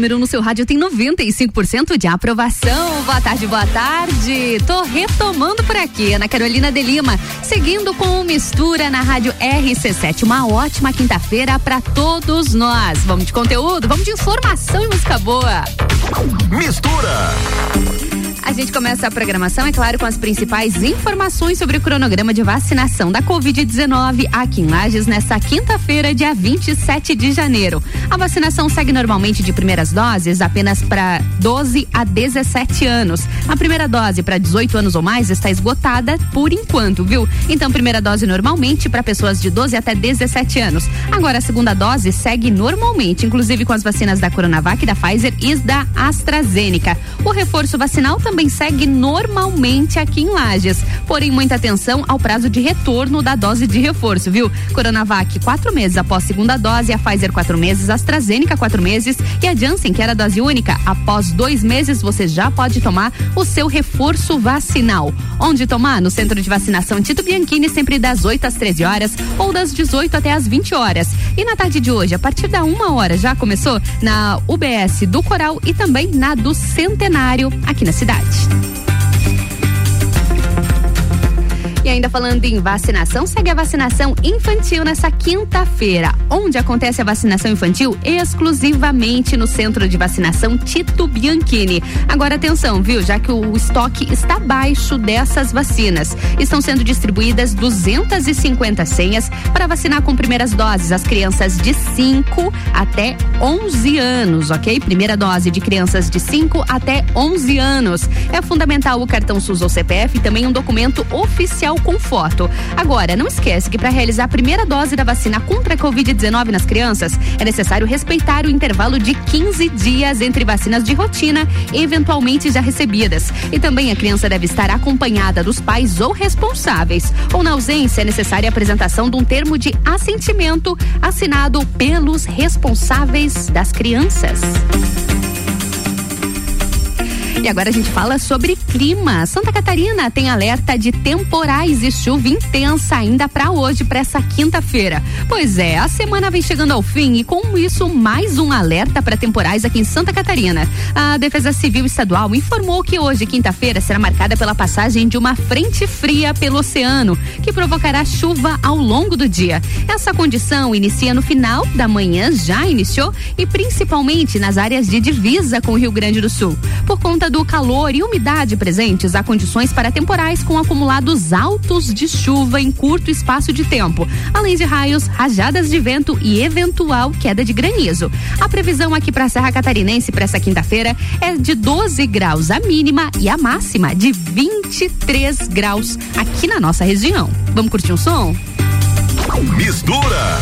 número 1 um no seu rádio tem 95% de aprovação. Boa tarde, boa tarde. Tô retomando por aqui, Ana Carolina de Lima, seguindo com Mistura na rádio RC7. Uma ótima quinta-feira para todos nós. Vamos de conteúdo, vamos de informação e música boa. Mistura. A gente começa a programação, é claro, com as principais informações sobre o cronograma de vacinação da Covid-19 aqui em Lages nesta quinta-feira, dia 27 de janeiro. A vacinação segue normalmente de primeiras doses apenas para 12 a 17 anos. A primeira dose para 18 anos ou mais está esgotada por enquanto, viu? Então, primeira dose normalmente para pessoas de 12 até 17 anos. Agora, a segunda dose segue normalmente, inclusive com as vacinas da Coronavac, da Pfizer e da AstraZeneca. O reforço vacinal também também segue normalmente aqui em Lages. Porém, muita atenção ao prazo de retorno da dose de reforço, viu? Coronavac, quatro meses após segunda dose, a Pfizer, quatro meses, a AstraZeneca, quatro meses e a Janssen, que era dose única, após dois meses você já pode tomar o seu reforço vacinal. Onde tomar? No centro de vacinação Tito Bianchini, sempre das 8 às 13 horas ou das 18 até às 20 horas. E na tarde de hoje, a partir da uma hora, já começou na UBS do Coral e também na do Centenário, aqui na cidade cidade. Ainda falando em vacinação, segue a vacinação infantil nessa quinta-feira, onde acontece a vacinação infantil exclusivamente no Centro de Vacinação Tito Bianchini. Agora atenção, viu? Já que o estoque está baixo dessas vacinas. Estão sendo distribuídas 250 senhas para vacinar com primeiras doses as crianças de 5 até 11 anos, ok? Primeira dose de crianças de 5 até 11 anos. É fundamental o cartão SUS ou CPF e também um documento oficial com foto. Agora, não esquece que para realizar a primeira dose da vacina contra a Covid-19 nas crianças, é necessário respeitar o intervalo de 15 dias entre vacinas de rotina, eventualmente já recebidas. E também a criança deve estar acompanhada dos pais ou responsáveis. Ou na ausência, é necessária a apresentação de um termo de assentimento assinado pelos responsáveis das crianças. E agora a gente fala sobre clima. Santa Catarina tem alerta de temporais e chuva intensa ainda para hoje, para essa quinta-feira. Pois é, a semana vem chegando ao fim e com isso mais um alerta para temporais aqui em Santa Catarina. A Defesa Civil Estadual informou que hoje, quinta-feira, será marcada pela passagem de uma frente fria pelo oceano, que provocará chuva ao longo do dia. Essa condição inicia no final da manhã, já iniciou e principalmente nas áreas de divisa com o Rio Grande do Sul. Por conta do calor e umidade presentes, há condições para temporais com acumulados altos de chuva em curto espaço de tempo, além de raios, rajadas de vento e eventual queda de granizo. A previsão aqui para a Serra Catarinense para essa quinta-feira é de 12 graus a mínima e a máxima de 23 graus aqui na nossa região. Vamos curtir um som? Mistura.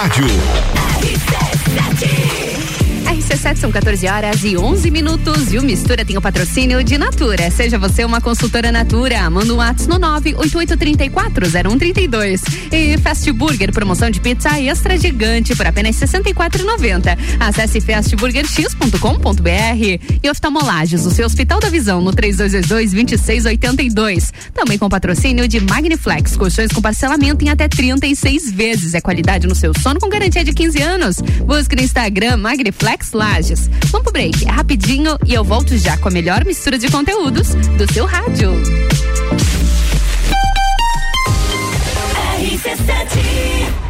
Rádio. RC7 são 14 horas e 11 minutos e o Mistura tem o patrocínio de Natura. Seja você uma consultora Natura, manda um WhatsApp no 988340132. E Fast Burger, promoção de pizza extra gigante por apenas R$ 64,90. Acesse fastburgerx.com.br e oftalmolages, o seu Hospital da Visão no 3222-2682. Também com patrocínio de Magniflex, colchões com parcelamento em até 36 vezes. É qualidade no seu sono com garantia de 15 anos. Busque no Instagram Magniflex Lages. Vamos pro break, é rapidinho e eu volto já com a melhor mistura de conteúdos do seu rádio. RC7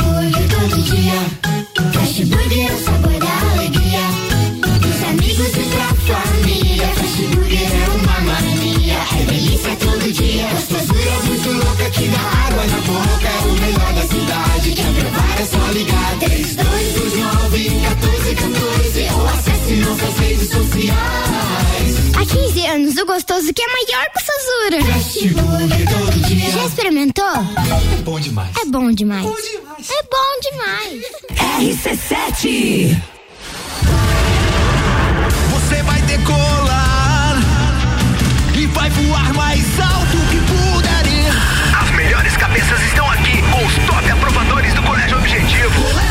Burger todo dia. Fast Burger é o sabor da alegria. Dos amigos e pra família. Fast Burger é uma mania. É delícia todo dia. Gostosura muito louca que dá água na boca. É o melhor da cidade. Quer provar é só ligar. 3229 1414 ou acesse nossas redes sociais. Há 15 anos, o gostoso que é maior que o Sazura. Já experimentou? É bom demais. É bom demais. Bom demais. É bom demais. RC7 Você vai decolar e vai voar mais alto que puder ir. As melhores cabeças estão aqui com os top aprovadores do Colégio Objetivo. Colégio Objetivo,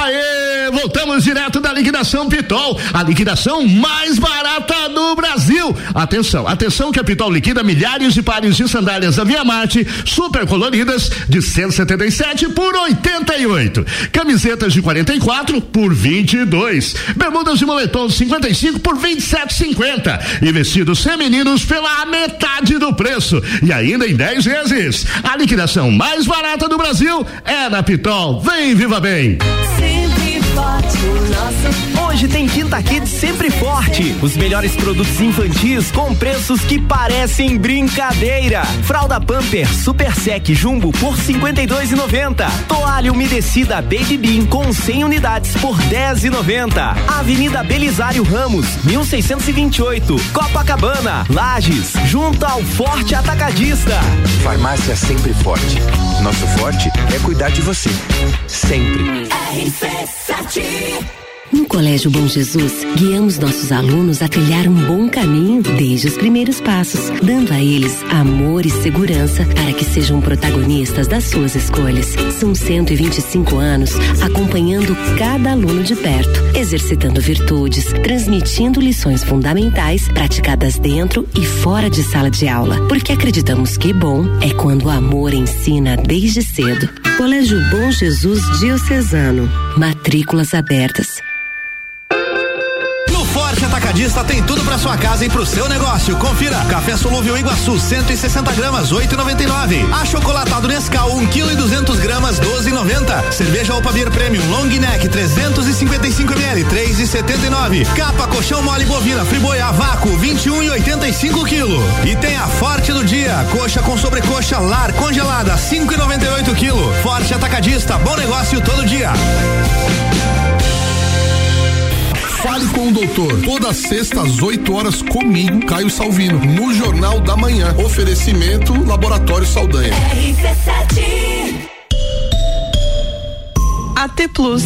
Aê, voltamos direto da liquidação Pitol, a liquidação mais barata do Brasil. Atenção, atenção que a Pitol liquida milhares de pares de sandálias da Via Marte, super coloridas, de 177 por 88. Camisetas de 44 por 22. Bermudas de moletom de 55 por 27,50. E vestidos femininos pela metade do preço. E ainda em 10 vezes. A liquidação mais barata do Brasil é na Pitol. Vem, viva bem! Nosso Hoje tem Quinta Kids sempre forte. Os melhores produtos infantis com preços que parecem brincadeira. Fralda Pamper Super Sec Jumbo por 52,90. Toalha umedecida Baby Bean com 100 unidades por 10,90. Avenida Belisário Ramos, 1628. Copacabana, Lages, junto ao Forte Atacadista. Farmácia Sempre Forte. Nosso forte é cuidar de você. Sempre. RC7 Ativa. No Colégio Bom Jesus, guiamos nossos alunos a trilhar um bom caminho desde os primeiros passos, dando a eles amor e segurança para que sejam protagonistas das suas escolhas. São 125 anos acompanhando cada aluno de perto, exercitando virtudes, transmitindo lições fundamentais praticadas dentro e fora de sala de aula, porque acreditamos que bom é quando o amor ensina desde cedo. Colégio Bom Jesus Diocesano. Matrículas abertas. Atacadista tem tudo para sua casa e pro seu negócio. Confira: café solúvel Iguaçu 160 gramas 8,99. Achocolatado Nescau 1 kg e 200 gramas 12,90. Cerveja Opa Beer Premium Long Neck 355 ml 3,79. Capa colchão mole bovina Friboi a vácuo 21,85 kg. E tem a Forte do dia: coxa com sobrecoxa lar congelada 5,98 kg. Forte Atacadista, bom negócio todo dia. Fale com o doutor. Toda sexta às 8 horas comigo, Caio Salvino, no Jornal da Manhã. Oferecimento Laboratório Saldanha. AT Plus.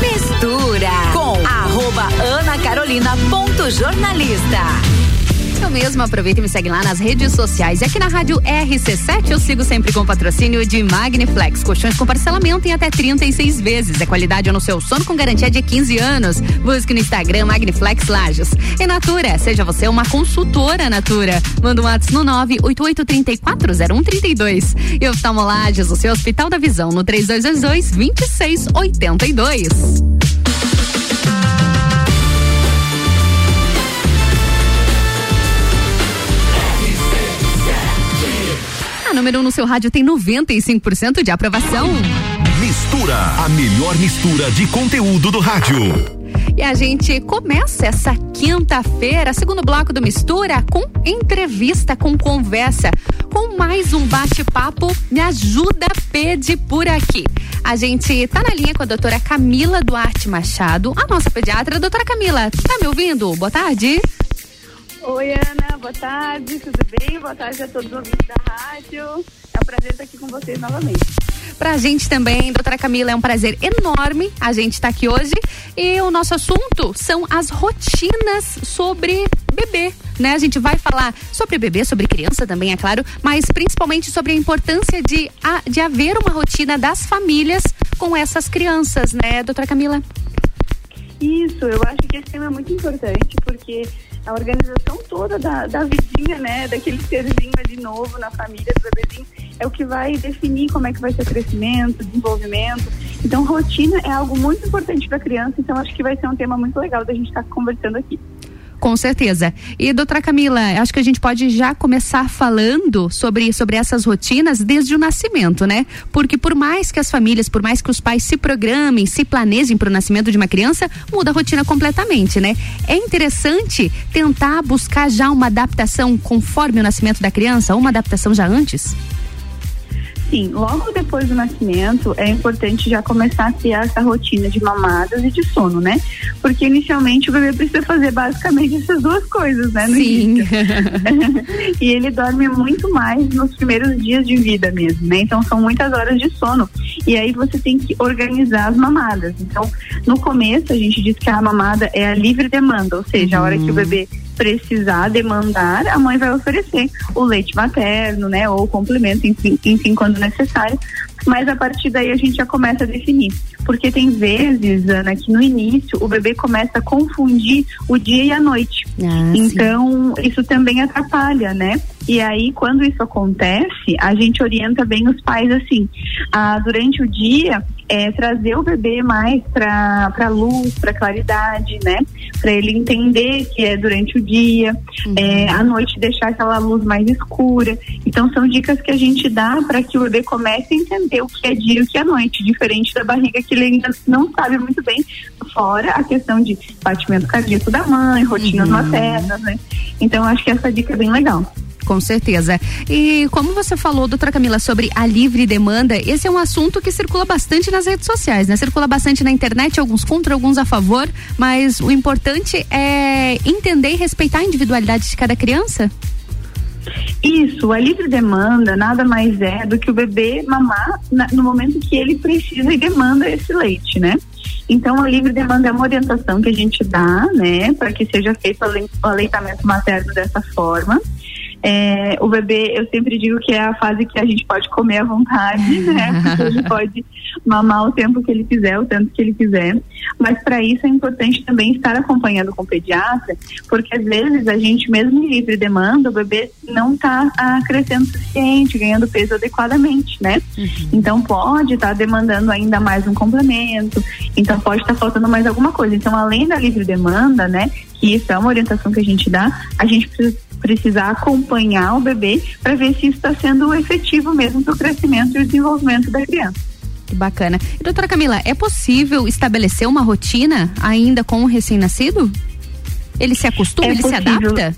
Mistura com arroba Ana Carolina ponto jornalista. Eu mesma aproveita e me segue lá nas redes sociais. E aqui na rádio RC7 eu sigo sempre com patrocínio de Magniflex. Colchões com parcelamento em até 36 vezes. É qualidade no seu sono com garantia de 15 anos. Busque no Instagram Magniflex Lages. E Natura, seja você uma consultora Natura. Manda um WhatsApp no 988340132. E Oftalmolages, o seu Hospital da Visão, no 3222-2682. A número 1 um no seu rádio tem 95% de aprovação. Mistura, a melhor mistura de conteúdo do rádio. E a gente começa essa quinta-feira, segundo bloco do Mistura, com entrevista, com conversa, com mais um bate-papo. Me ajuda, Pede por aqui. A gente tá na linha com a doutora Camila Duarte Machado, a nossa pediatra. Doutora Camila, tá me ouvindo? Boa tarde. Oi, Ana, boa tarde, tudo bem? Boa tarde a todos os ouvintes da rádio. É um prazer estar aqui com vocês novamente. Pra gente também, doutora Camila, é um prazer enorme a gente estar aqui hoje. E o nosso assunto são as rotinas sobre bebê, né? A gente vai falar sobre bebê, sobre criança também, é claro, mas principalmente sobre a importância de, de haver uma rotina das famílias com essas crianças, né, doutora Camila? Isso, eu acho que esse tema é muito importante porque a organização toda da, da vidinha, né, daquele serzinho ali novo na família do bebezinho, é o que vai definir como é que vai ser o crescimento, desenvolvimento. Então, rotina é algo muito importante para a criança, então acho que vai ser um tema muito legal da gente estar tá conversando aqui. Com certeza. E doutora Camila, acho que a gente pode já começar falando sobre, sobre essas rotinas desde o nascimento, né? Porque por mais que as famílias, por mais que os pais se programem, se planejem para o nascimento de uma criança, muda a rotina completamente, né? É interessante tentar buscar já uma adaptação conforme o nascimento da criança, uma adaptação já antes? Sim, logo depois do nascimento é importante já começar a criar essa rotina de mamadas e de sono, né? Porque inicialmente o bebê precisa fazer basicamente essas duas coisas, né? Sim. e ele dorme muito mais nos primeiros dias de vida mesmo, né? Então são muitas horas de sono. E aí você tem que organizar as mamadas. Então, no começo a gente diz que a mamada é a livre demanda, ou seja, a hora que o bebê precisar demandar, a mãe vai oferecer o leite materno, né, ou o complemento, enfim, enfim, quando necessário. Mas a partir daí a gente já começa a definir. Porque tem vezes, Ana, que no início o bebê começa a confundir o dia e a noite. Ah, então, isso também atrapalha, né? E aí, quando isso acontece, a gente orienta bem os pais assim, a, durante o dia, é, trazer o bebê mais para luz, para claridade, né? Para ele entender que é durante o dia, Uhum. é, à noite deixar aquela luz mais escura. Então, são dicas que a gente dá para que o bebê comece a entender o que é dia e o que é noite, diferente da barriga que ele ainda não sabe muito bem, fora a questão de batimento cardíaco da mãe, rotinas Uhum. maternas, né? Então, acho que essa dica é bem legal. Com certeza. E como você falou, doutora Camila, sobre a livre demanda, esse é um assunto que circula bastante nas redes sociais, né? Circula bastante na internet, alguns contra, alguns a favor, mas o importante é entender e respeitar a individualidade de cada criança? Isso, a livre demanda nada mais é do que o bebê mamar na, no momento que ele precisa e demanda esse leite, né? Então, a livre demanda é uma orientação que a gente dá, né, para que seja feito o aleitamento materno dessa forma. É, o bebê, eu sempre digo que é a fase que a gente pode comer à vontade, né? Porque ele pode mamar o tempo que ele quiser, o tanto que ele quiser. Mas para isso é importante também estar acompanhando com o pediatra, porque às vezes a gente, mesmo em livre demanda, o bebê não está ah, crescendo o suficiente, ganhando peso adequadamente, né? Uhum. Então pode estar tá demandando ainda mais um complemento, então pode estar tá faltando mais alguma coisa. Então, além da livre demanda, né? Que isso é uma orientação que a gente dá, a gente precisa precisar acompanhar o bebê para ver se isso está sendo efetivo mesmo para o crescimento e desenvolvimento da criança. Que bacana. E, doutora Camila, é possível estabelecer uma rotina ainda com o recém-nascido? Ele se acostuma, é ele possível. se adapta?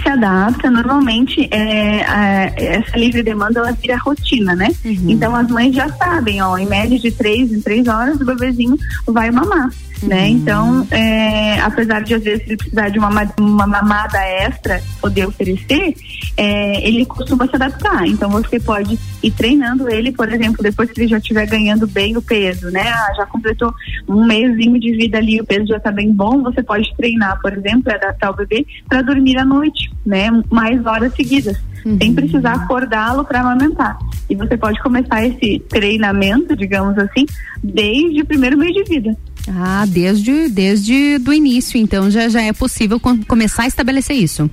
se adapta. Normalmente, é, a, essa livre demanda ela vira rotina, né? Uhum. Então as mães já sabem, ó, em média de três em três horas o bebezinho vai mamar né? Uhum. Então, é, apesar de às vezes ele precisar de uma, uma mamada extra poder oferecer, é, ele costuma se adaptar. Então, você pode ir treinando ele, por exemplo, depois que ele já estiver ganhando bem o peso, né? Ah, já completou um mêsinho de vida ali, o peso já está bem bom, você pode treinar, por exemplo, adaptar o bebê para dormir à noite, né? Mais horas seguidas. Uhum. sem precisar acordá-lo para amamentar. E você pode começar esse treinamento, digamos assim, desde o primeiro mês de vida. Ah, desde, desde do início, então já, já é possível com, começar a estabelecer isso.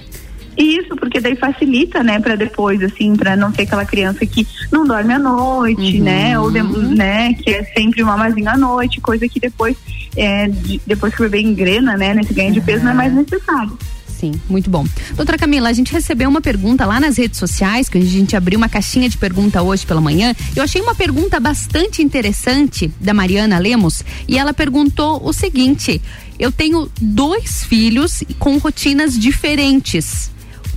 Isso, porque daí facilita, né, para depois, assim, para não ter aquela criança que não dorme à noite, uhum. né, ou de, né, que é sempre uma mazinha à noite, coisa que depois, é, de, depois que o bebê engrena, né, nesse ganho de peso não é mais necessário. Sim, muito bom. Doutora Camila, a gente recebeu uma pergunta lá nas redes sociais, que a gente abriu uma caixinha de pergunta hoje pela manhã. Eu achei uma pergunta bastante interessante da Mariana Lemos e ela perguntou o seguinte: eu tenho dois filhos com rotinas diferentes.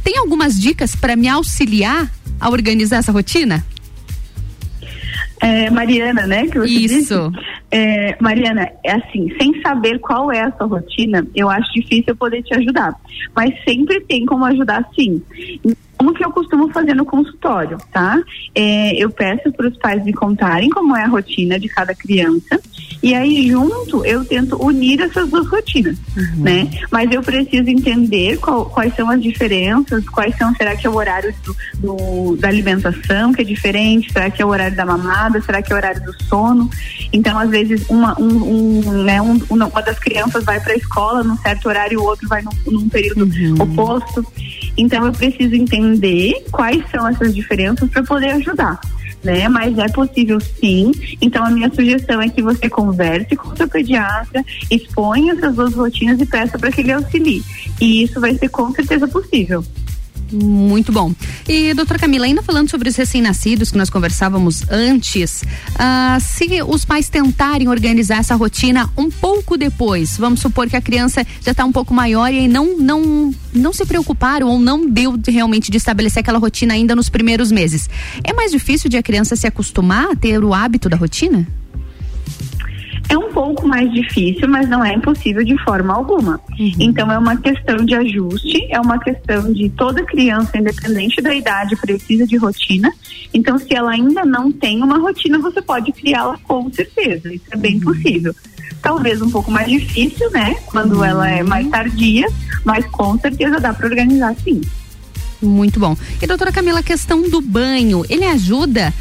Tem algumas dicas para me auxiliar a organizar essa rotina? É, Mariana, né? Que você Isso. Disse. É, Mariana, é assim, sem saber qual é a sua rotina, eu acho difícil eu poder te ajudar. Mas sempre tem como ajudar sim. Como que eu costumo fazer no consultório, tá? É, eu peço para os pais me contarem como é a rotina de cada criança e aí junto eu tento unir essas duas rotinas, uhum. né? Mas eu preciso entender qual, quais são as diferenças, quais são, será que é o horário do, do, da alimentação que é diferente, será que é o horário da mamada, será que é o horário do sono? Então às vezes uma, um, um, né, um, uma das crianças vai para a escola num certo horário e o outro vai num, num período uhum. oposto. Então eu preciso entender quais são essas diferenças para poder ajudar. Né? Mas é possível sim. Então a minha sugestão é que você converse com o seu pediatra, exponha essas duas rotinas e peça para que ele auxilie. E isso vai ser com certeza possível. Muito bom. E, doutora Camila, ainda falando sobre os recém-nascidos que nós conversávamos antes, uh, se os pais tentarem organizar essa rotina um pouco depois, vamos supor que a criança já está um pouco maior e não, não, não se preocuparam ou não deu realmente de estabelecer aquela rotina ainda nos primeiros meses. É mais difícil de a criança se acostumar a ter o hábito da rotina? É um pouco mais difícil, mas não é impossível de forma alguma. Uhum. Então é uma questão de ajuste, é uma questão de toda criança, independente da idade, precisa de rotina. Então, se ela ainda não tem uma rotina, você pode criá-la com certeza. Isso é bem uhum. possível. Talvez um pouco mais difícil, né? Quando uhum. ela é mais tardia, mas com certeza dá para organizar sim. Muito bom. E doutora Camila, a questão do banho, ele ajuda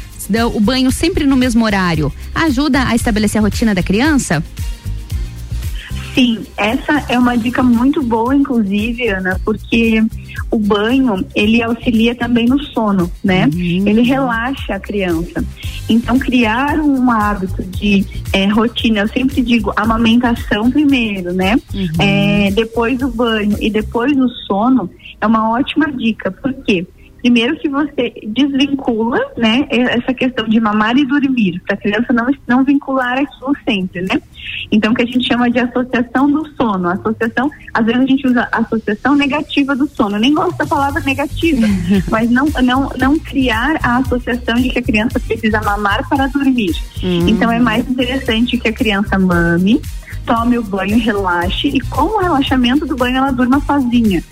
o banho sempre no mesmo horário, ajuda a estabelecer a rotina da criança? Sim, essa é uma dica muito boa, inclusive, Ana, porque o banho ele auxilia também no sono, né? Uhum. Ele relaxa a criança. Então, criar um hábito de é, rotina, eu sempre digo amamentação primeiro, né? Uhum. É, depois o banho e depois o sono é uma ótima dica. Por quê? Primeiro que você desvincula, né, essa questão de mamar e dormir, para a criança não, não vincular aquilo sempre, né? Então, que a gente chama de associação do sono. Associação, às vezes a gente usa associação negativa do sono. Eu nem gosto da palavra negativa, mas não, não, não criar a associação de que a criança precisa mamar para dormir. Uhum. Então, é mais interessante que a criança mame, tome o banho, relaxe e com o relaxamento do banho ela durma sozinha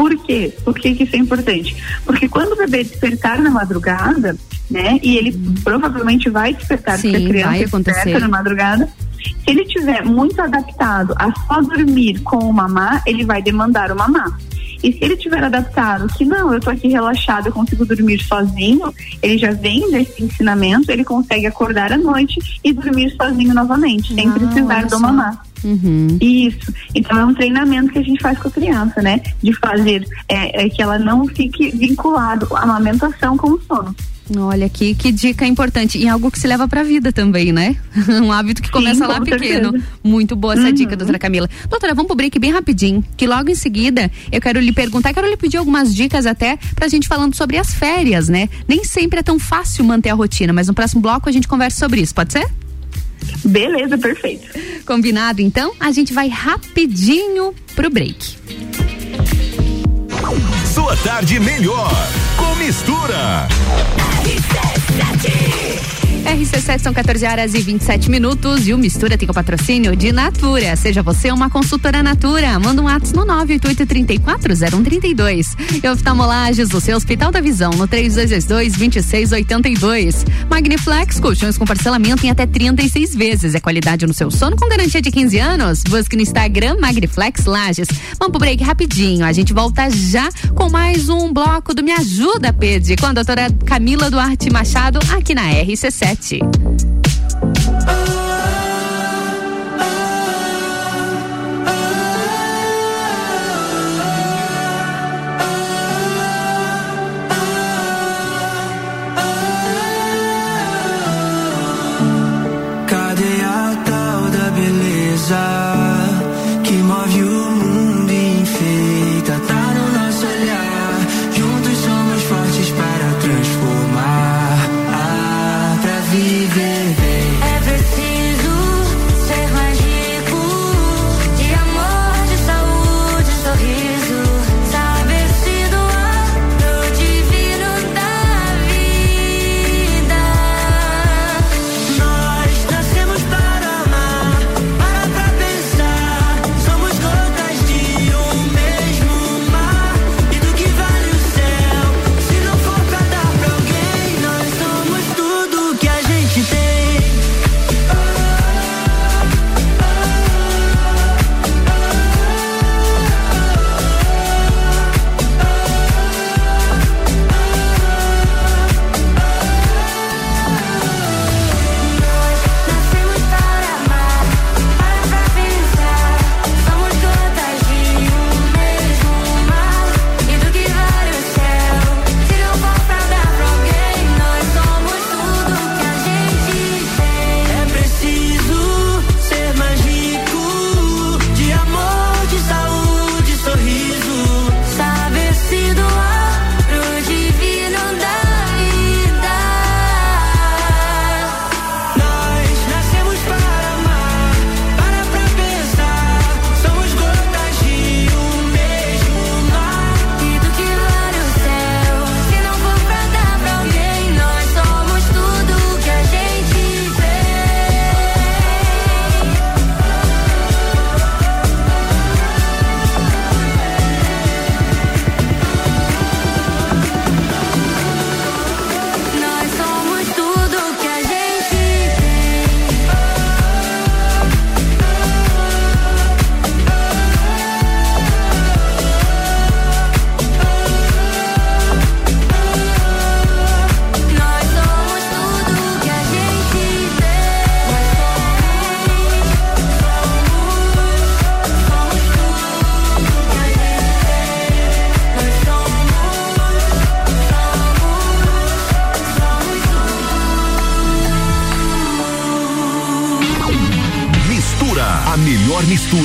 Por quê? Por que, que isso é importante? Porque quando o bebê despertar na madrugada, né, e ele provavelmente vai despertar, Sim, porque a criança vai acontecer. na madrugada, se ele tiver muito adaptado a só dormir com o mamá, ele vai demandar o mamá. E se ele tiver adaptado que não, eu tô aqui relaxado, eu consigo dormir sozinho, ele já vem desse ensinamento, ele consegue acordar à noite e dormir sozinho novamente, sem precisar olha do mamá. Uhum. Isso. Então é um treinamento que a gente faz com a criança, né? De fazer é, é que ela não fique vinculado à amamentação com o sono. Olha aqui, que dica importante. E algo que se leva pra vida também, né? um hábito que começa lá com pequeno. certeza. Muito boa essa Uhum. dica, doutora Camila. Doutora, vamos pro break bem rapidinho, que logo em seguida eu quero lhe perguntar, quero lhe pedir algumas dicas até pra gente falando sobre as férias, né? Nem sempre é tão fácil manter a rotina, mas no próximo bloco a gente conversa sobre isso, pode ser? Beleza, perfeito. Combinado, então? A gente vai rapidinho pro break. Sua tarde melhor com mistura. RC7 são 14 horas e 27 minutos e o Mistura tem o patrocínio de Natura. Seja você uma consultora Natura. Manda um WhatsApp no 988340132. E oftalmolages do seu Hospital da Visão no 3222-2682. Magniflex, colchões com parcelamento em até 36 vezes. É qualidade no seu sono com garantia de 15 anos. Busque no Instagram Magniflex Lages. Vamos pro break rapidinho. A gente volta já com mais um bloco do Me Ajuda, Pede, com a doutora Camila Duarte Machado aqui na RC7. Cadê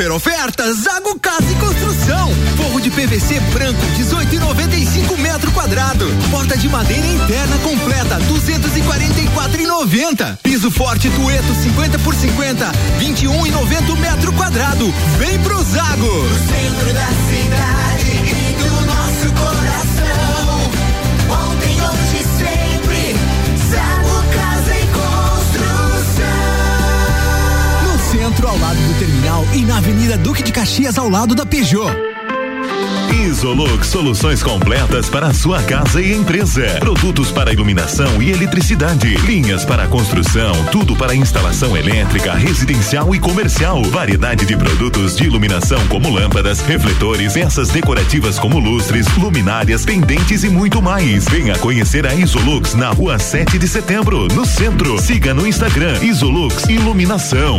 Super ofertas Zago Casa e Construção. Forro de PVC branco 18,95 metro quadrado. Porta de madeira interna completa 244,90. Piso forte Tueto 50 por 50 21,90 metro quadrado. Vem pro Zago. No centro da cidade e do nosso coração. Ontem, hoje, centro, ao lado do terminal e na Avenida Duque de Caxias, ao lado da Peugeot. Isolux soluções completas para a sua casa e empresa. Produtos para iluminação e eletricidade, linhas para construção, tudo para instalação elétrica, residencial e comercial. Variedade de produtos de iluminação como lâmpadas, refletores, peças decorativas como lustres, luminárias, pendentes e muito mais. Venha conhecer a Isolux na rua 7 de setembro, no centro. Siga no Instagram Isolux Iluminação.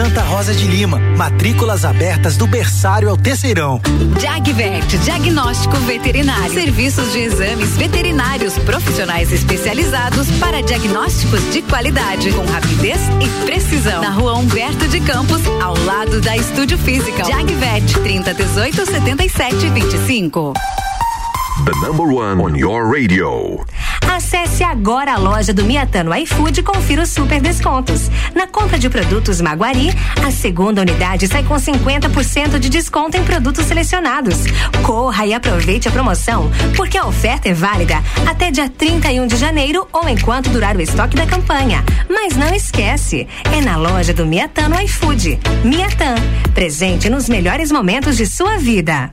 Santa Rosa de Lima, matrículas abertas do berçário ao terceirão. Jagvet, diagnóstico veterinário. Serviços de exames veterinários profissionais especializados para diagnósticos de qualidade, com rapidez e precisão. Na rua Humberto de Campos, ao lado da Estúdio Física. Jagvet, 30 18 77 25. The number one on your radio. Acesse agora a loja do Miatano iFood e confira os super descontos. Na compra de produtos Maguari, a segunda unidade sai com 50% de desconto em produtos selecionados. Corra e aproveite a promoção, porque a oferta é válida até dia 31 de janeiro ou enquanto durar o estoque da campanha. Mas não esquece, é na loja do Miatano iFood. Miatan, presente nos melhores momentos de sua vida.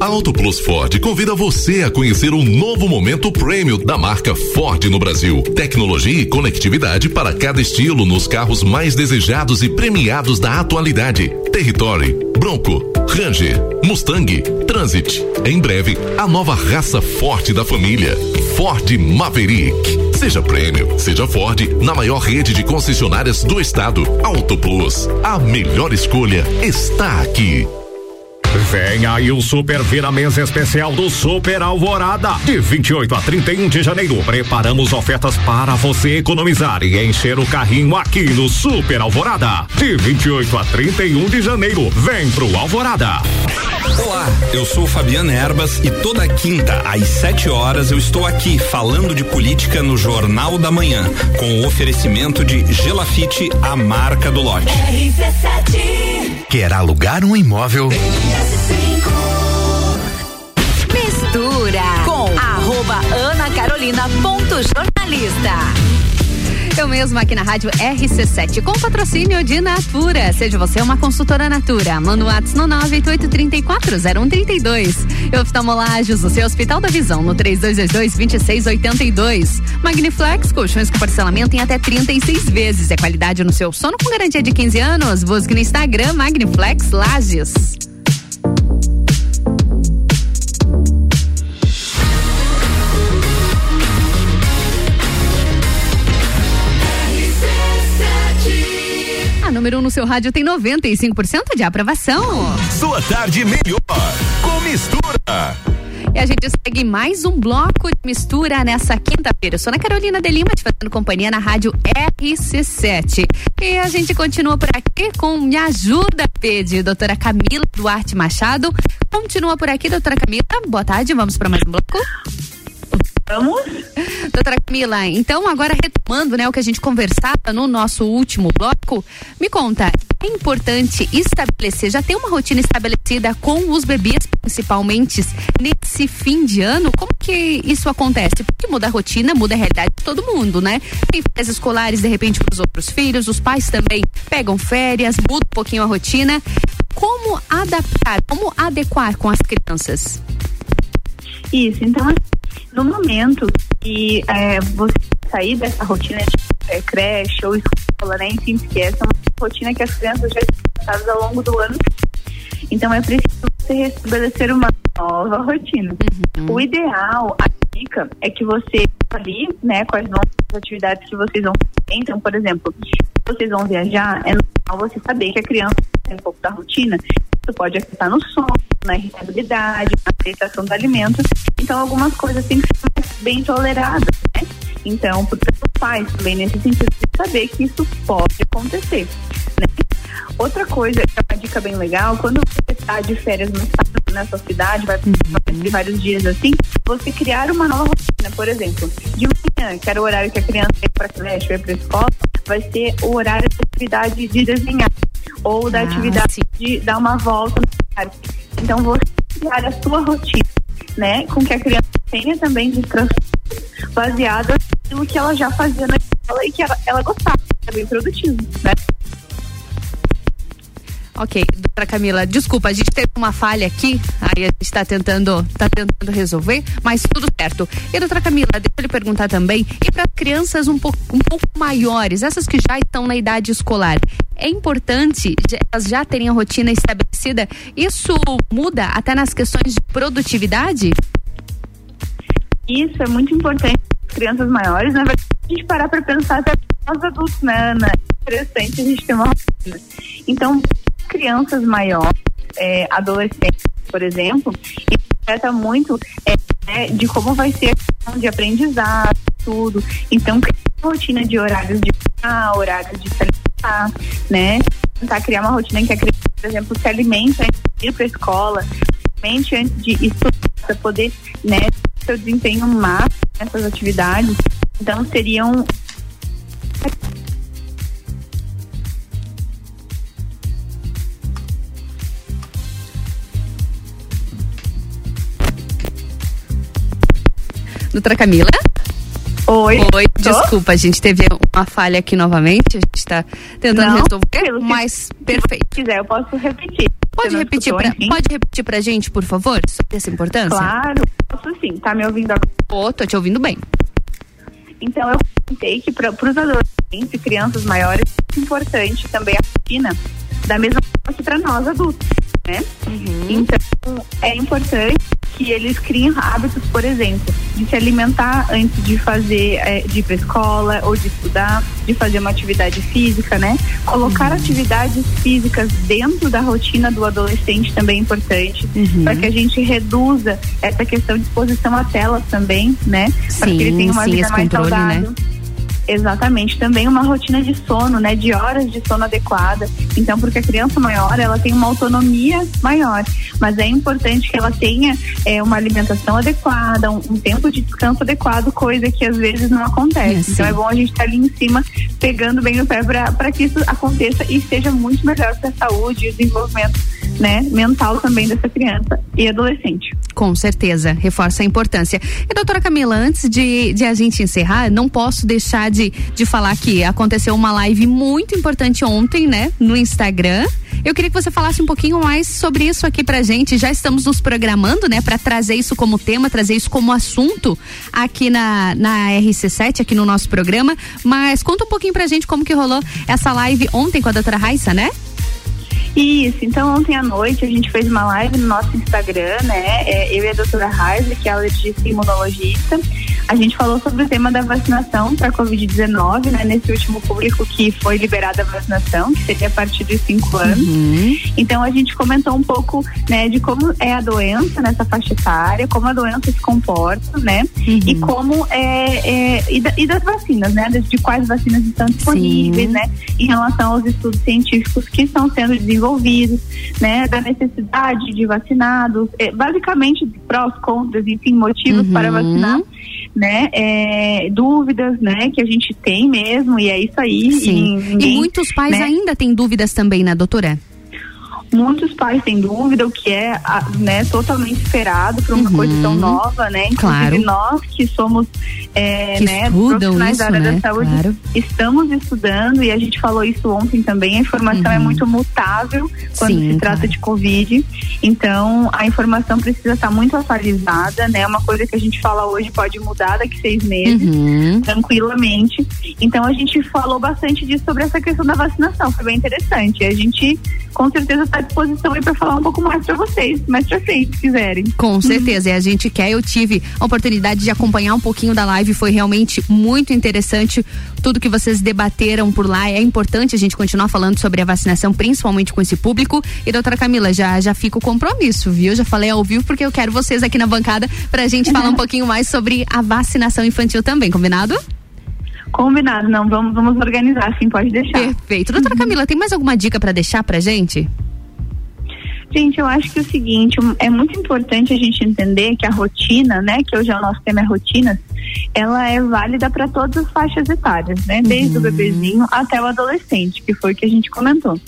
Auto Plus Ford convida você a conhecer um novo momento prêmio da marca Ford no Brasil. Tecnologia e conectividade para cada estilo nos carros mais desejados e premiados da atualidade. Territory, Bronco, Ranger, Mustang, Transit. Em breve, a nova raça forte da família, Ford Maverick. Seja prêmio, seja Ford, na maior rede de concessionárias do estado. Auto Plus, a melhor escolha está aqui. Vem aí o Super Vira Mesa Especial do Super Alvorada. De 28 a 31 de janeiro, preparamos ofertas para você economizar e encher o carrinho aqui no Super Alvorada. De 28 a 31 de janeiro, vem pro Alvorada. Olá, eu sou Fabiana Erbas e toda quinta às 7 horas eu estou aqui falando de política no Jornal da Manhã, com o oferecimento de Gelafite, a marca do lote. Quer alugar um imóvel? Mistura com arroba Ana Carolina ponto jornalista. Eu mesma aqui na rádio RC7 com patrocínio de Natura. Seja você uma consultora Natura. Manda o WhatsApp no 982340132. E oftalmolagens, o seu Hospital da Visão no 3222-2682. Magniflex, colchões com parcelamento em até 36 vezes. É qualidade no seu sono com garantia de 15 anos. Busque no Instagram Magniflex Lages. A número 1 um no seu rádio tem 95% de aprovação. Sua tarde melhor com mistura. E a gente segue mais um bloco de mistura nessa quinta-feira. Eu sou Ana Carolina de Lima, te fazendo companhia na rádio RC7. E a gente continua por aqui com Me Ajuda, Pede, doutora Camila Duarte Machado. Continua por aqui, doutora Camila. Boa tarde, vamos para mais um bloco. Vamos. Doutora Camila, então agora retomando, né, o que a gente conversava no nosso último bloco, me conta, é importante estabelecer, já tem uma rotina estabelecida com os bebês, principalmente nesse fim de ano? Como que isso acontece? Porque muda a rotina, muda a realidade de todo mundo, né? Tem férias escolares, de repente, para os outros filhos, os pais também pegam férias, muda um pouquinho a rotina. Como adaptar, como adequar com as crianças? Isso, então no momento que é, você sair dessa rotina de é, creche ou escola, né? Enfim, porque essa é uma rotina que as crianças já estão ao longo do ano. Então é preciso você estabelecer uma nova rotina. Uhum. O ideal, a dica, é que você ali, né, quais novas atividades que vocês vão fazer. Então, por exemplo, se vocês vão viajar, é normal você saber que a criança tem um pouco da rotina, isso pode afetar no sono, na irritabilidade, na aceitação do alimento. Então, algumas coisas têm que ser bem toleradas, né? Então, para os pais também, nesse sentido, de saber que isso pode acontecer, né? Outra coisa, que é uma dica bem legal, quando você está de férias no estado, na sua cidade, vai ter vários dias assim, você criar uma nova rotina, por exemplo, de manhã, que era o horário que a criança ia para a creche, vai para a escola, vai ser o horário da atividade de desenhar ou da Ah, atividade de dar uma volta no parque. Então, você criar a sua rotina, né, com que a criança tenha também distrações baseadas naquilo que ela já fazia na escola e que ela, ela gostava, é bem produtivo, né? Ok, doutora Camila, desculpa, a gente teve uma falha aqui, aí a gente está tentando, tá tentando resolver, mas tudo certo. E doutora Camila, deixa eu lhe perguntar também, e para crianças um pouco, um pouco maiores, essas que já estão na idade escolar, é importante elas já terem a rotina estabelecida? Isso muda até nas questões de produtividade? Isso é muito importante para as crianças maiores, na verdade, a gente parar para pensar até nós adultos, né, Ana? É interessante a gente ter uma rotina. Então, crianças maiores, é, adolescentes, por exemplo, isso afeta muito é, né, de como vai ser a questão de aprendizado, tudo. Então, rotina de horários de ah, horários de se alimentar, né? Tentar criar uma rotina em que a criança, por exemplo, se alimenta antes de ir para a escola, se alimente antes de estudar, para poder, né, seu desempenho máximo nessas atividades. Então, seriam Doutora Camila? Oi. Oi, Tô? desculpa, a gente teve uma falha aqui novamente, a gente está tentando Não, resolver, mas perfeito. Se quiser, eu posso repetir. Pode repetir, escutou, pra, enfim? pode repetir pra gente, por favor, sobre essa importância? Claro, posso sim. Tá me ouvindo agora? Ô, tô te ouvindo bem. Então, eu comentei que para os adolescentes e crianças maiores é importante também a rotina, da mesma forma que para nós adultos, né? Então, é importante que eles criem hábitos, por exemplo, de se alimentar antes de fazer, eh, de ir para escola ou de estudar, de fazer uma atividade física, né? Colocar atividades físicas dentro da rotina do adolescente também é importante, para que a gente reduza essa questão de exposição à telas também, né? Para que ele tenha uma sim, vida mais controle, né? Exatamente, também uma rotina de sono, né, de horas de sono adequada. Então, porque a criança maior, ela tem uma autonomia maior, mas é importante que ela tenha é, uma alimentação adequada, um, um tempo de descanso adequado, coisa que às vezes não acontece. então, é bom a gente estar ali em cima, pegando bem no pé para que isso aconteça e seja muito melhor para a saúde e o desenvolvimento, né, mental também dessa criança e adolescente. Com certeza, reforça a importância. E doutora Camila, antes de, de a gente encerrar, não posso deixar de, de falar que aconteceu uma live muito importante ontem, né, no Instagram. Eu queria que você falasse um pouquinho mais sobre isso aqui pra gente. Já estamos nos programando, né, para trazer isso como tema, trazer isso como assunto aqui na, na RC7, aqui no nosso programa. Mas conta um pouquinho pra gente como que rolou essa live ontem com a doutora Raissa, né? Isso, então ontem à noite a gente fez uma live no nosso Instagram, né? É, eu e a doutora Raiza, que é alergista e imunologista. A gente falou sobre o tema da vacinação para Covid-19, né? Nesse último público que foi liberada a vacinação, que seria a partir dos cinco anos. Uhum. Então a gente comentou um pouco, né, de como é a doença nessa faixa etária, como a doença se comporta, né? E como é, é e, da- e das vacinas, né? De, de quais vacinas estão disponíveis, Sim. né? Em relação aos estudos científicos que estão sendo desenvolvidos, né? Da necessidade de vacinados, é, basicamente prós, contras, enfim, motivos para Uhum. vacinar, né? É, dúvidas, né? Que a gente tem mesmo e é isso aí. Sim. E, ninguém, e muitos pais né? ainda têm dúvidas também, né, doutora? Muitos pais têm dúvida, o que é né, totalmente esperado para uma Uhum. coisa tão nova, né? Inclusive Claro. nós que somos é, Que né, profissionais da isso, área né? da saúde, Claro. estamos estudando e a gente falou isso ontem também, a informação é muito mutável quando Uhum. Sim, se trata de Covid. Então a informação precisa estar muito atualizada, né? Uma coisa que a gente fala hoje pode mudar daqui seis meses Uhum. tranquilamente. Então a gente falou bastante disso sobre essa questão da vacinação, foi bem interessante. A gente com certeza está disposição aí para falar um pouco mais para vocês, mais para frente, se quiserem. Com certeza, e a gente quer. Eu tive a oportunidade de acompanhar um pouquinho da live, foi realmente muito interessante tudo que vocês debateram por lá. É importante a gente continuar falando sobre a vacinação, principalmente com esse público. E doutora Camila, já, já fica o compromisso, viu? Já falei ao vivo porque eu quero vocês aqui na bancada pra gente falar um pouquinho mais sobre a vacinação infantil também, combinado? Combinado, não, vamos, vamos organizar, sim, pode deixar. Perfeito. Doutora Camila, tem mais alguma dica pra deixar pra gente? Gente, eu acho que é o seguinte, é muito importante a gente entender que a rotina, né, que hoje é o nosso tema é rotinas, ela é válida para todas as faixas etárias, né, desde o bebezinho até o adolescente, que foi o que a gente comentou.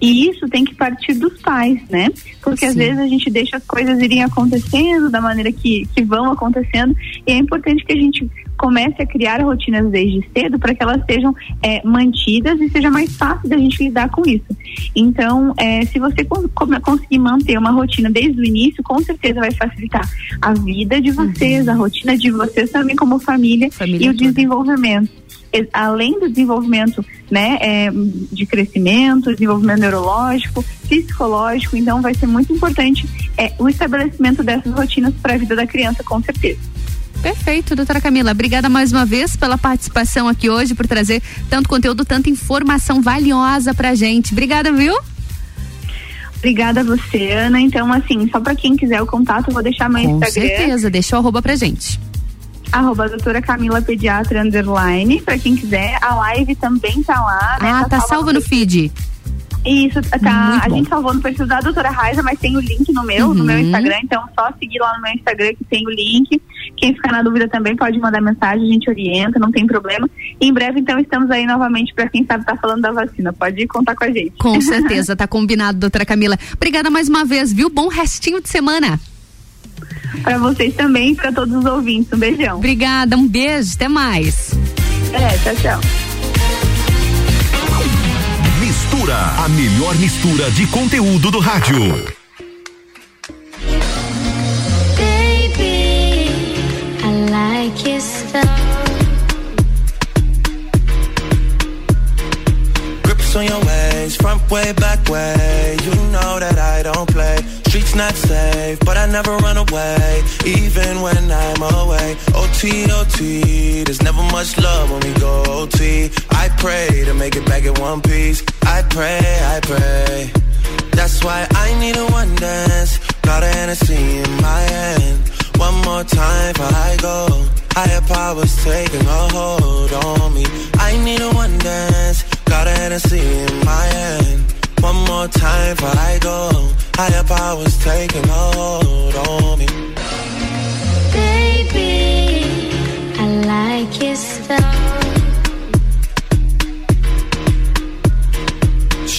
E isso tem que partir dos pais, né? Porque às Sim. vezes a gente deixa as coisas irem acontecendo da maneira que, que vão acontecendo e é importante que a gente comece a criar rotinas desde cedo para que elas sejam é, mantidas e seja mais fácil da gente lidar com isso. Então, é, se você conseguir manter uma rotina desde o início, com certeza vai facilitar a vida de vocês, a rotina de vocês também como família, Família e o toda. desenvolvimento. Além do desenvolvimento né, é, de crescimento, desenvolvimento neurológico, psicológico, então vai ser muito importante é, o estabelecimento dessas rotinas para a vida da criança, com certeza. Perfeito, doutora Camila. Obrigada mais uma vez pela participação aqui hoje, por trazer tanto conteúdo, tanta informação valiosa pra gente. Obrigada, viu? Obrigada a você, Ana. Então, assim, só para quem quiser o contato, eu vou deixar meu Com Instagram. certeza, deixa o arroba pra gente. Arroba doutora Camila Pediatra Underline. Pra quem quiser, a live também tá lá. Né? Ah, tá salva no feed. Isso, tá. A gente salvou no perfil da doutora Raiza, mas tem o link no meu, no meu Uhum. Instagram, então só seguir lá no meu Instagram que tem o link. Quem ficar na dúvida também pode mandar mensagem, a gente orienta, não tem problema. E em breve, então, estamos aí novamente para quem sabe tá falando da vacina. Pode contar com a gente. Com certeza, tá combinado, doutora Camila. Obrigada mais uma vez, viu? Bom restinho de semana. para vocês também e para todos os ouvintes. Um beijão. Obrigada, um beijo, até mais. É, tchau, tchau. Mistura, a melhor mistura de conteúdo do rádio. Baby, I like your style. Grips on your ways, front way, back way. You know that I don't play. Streets not safe, but I never run away, even when I'm away. OT, OT, there's never much love when we go OT. I pray to make it back in one piece. Pray, I pray. That's why I need a one dance. Got a Hennessy in my hand. One more time before I go. Higher powers taking a hold on me. I need a one dance. Got a Hennessy in my hand. One more time before I go. Higher powers taking a hold on me. Baby, I like your style.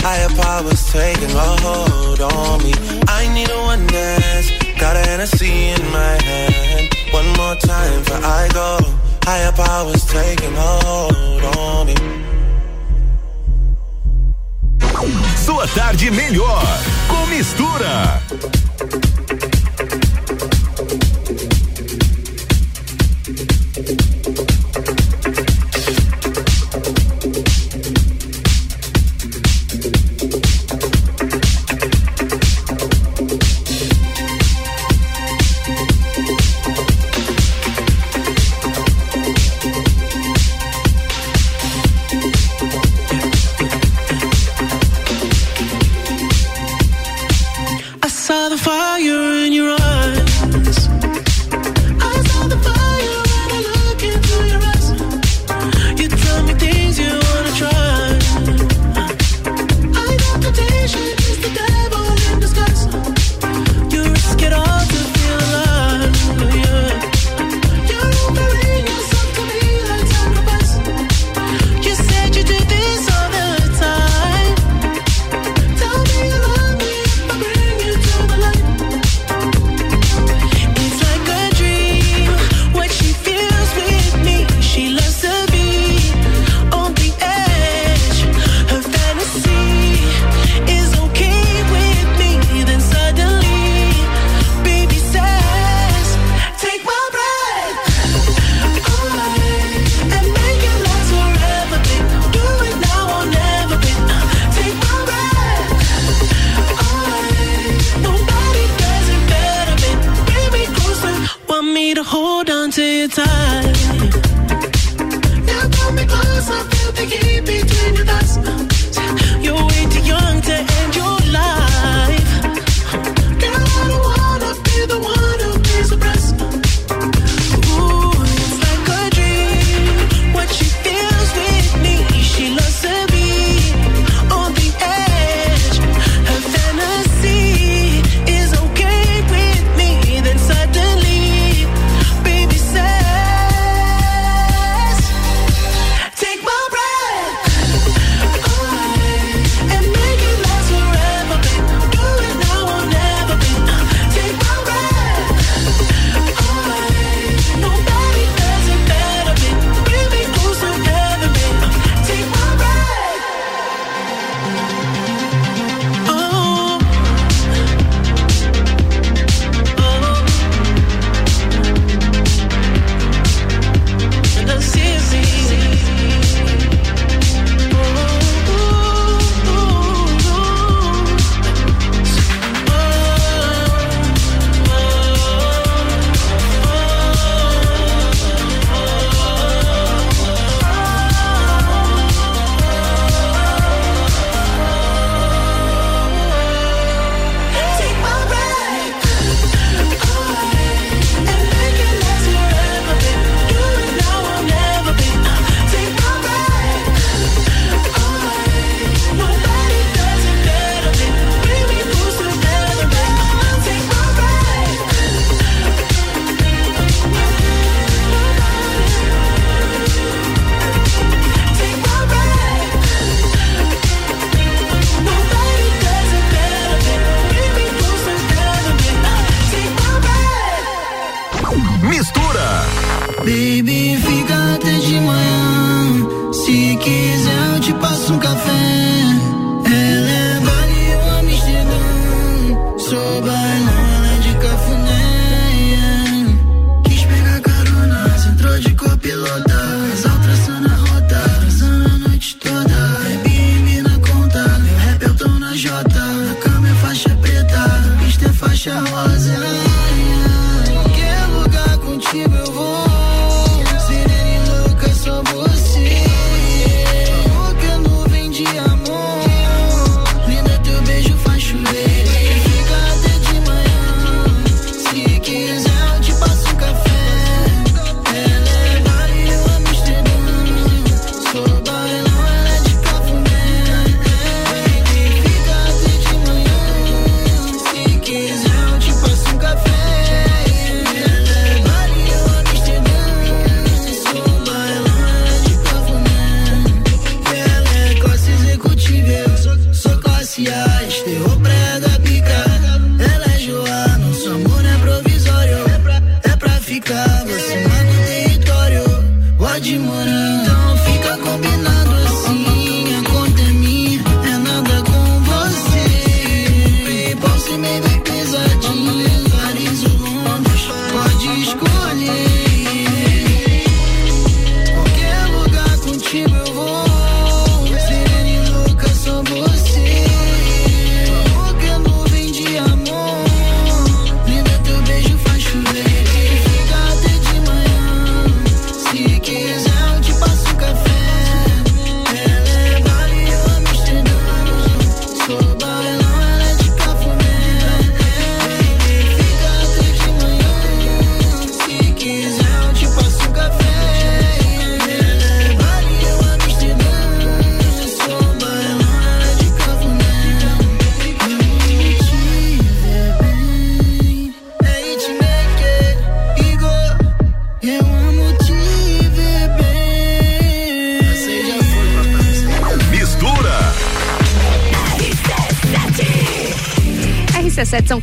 Higher powers taking a hold on me. I need a one dance. Got a Hennessy in my hand. One more time for I go. Higher powers taking a hold on me. Sua tarde melhor com mistura.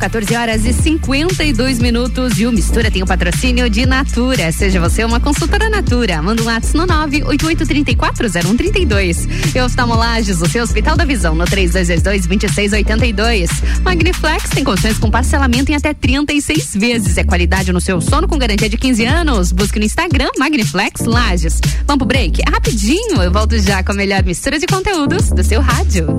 14 horas e 52 minutos e o Mistura tem o patrocínio de Natura. Seja você uma consultora Natura. Manda um WhatsApp no 988340132. E oftalmolages, o seu Hospital da Visão, no 3222-2682. Magniflex tem colchões com parcelamento em até 36 vezes. É qualidade no seu sono com garantia de 15 anos. Busque no Instagram Magniflex Lages. Vamos pro break? É rapidinho, eu volto já com a melhor mistura de conteúdos do seu rádio.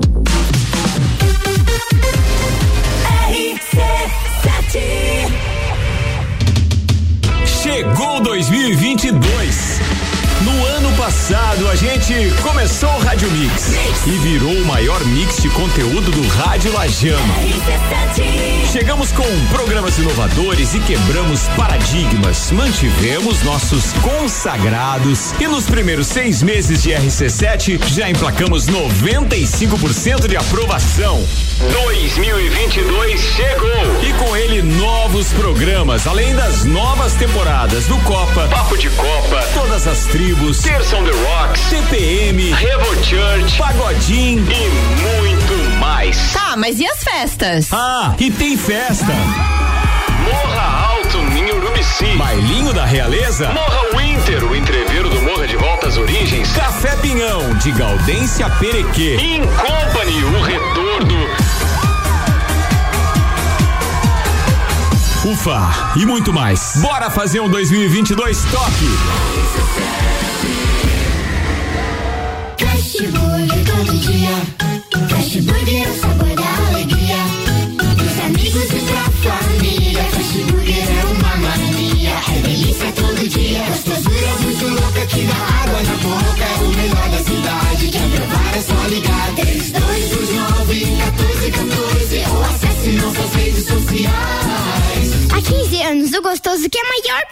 2022. No ano passado, a gente começou o Rádio Mix e virou o maior mix de conteúdo do Rádio Lajano. Chegamos com programas inovadores e quebramos paradigmas. Mantivemos nossos consagrados e nos primeiros seis meses de RC7 já emplacamos 95% de aprovação. 2022 chegou e com ele novos programas, além das novas temporadas do Copa, Papo de Copa, Todas as Tribos, Terção The Rocks, CPM, Revo Church, Pagodinho e muito mais. Tá, mas e as festas? Ah, e tem festa. Morra Alto em Urubici. Bailinho da Realeza. Morra Winter, o entreveiro do Morra de Volta às Origens. Café Pinhão, de Gaudência Perequê. In Company, o retorno. Ufa, e muito mais. Bora fazer um 2022 top. Todo dia. É o sabor da alegria. Dos amigos e pra família. Fast Burger é uma mania. É delícia todo gostoso que é maior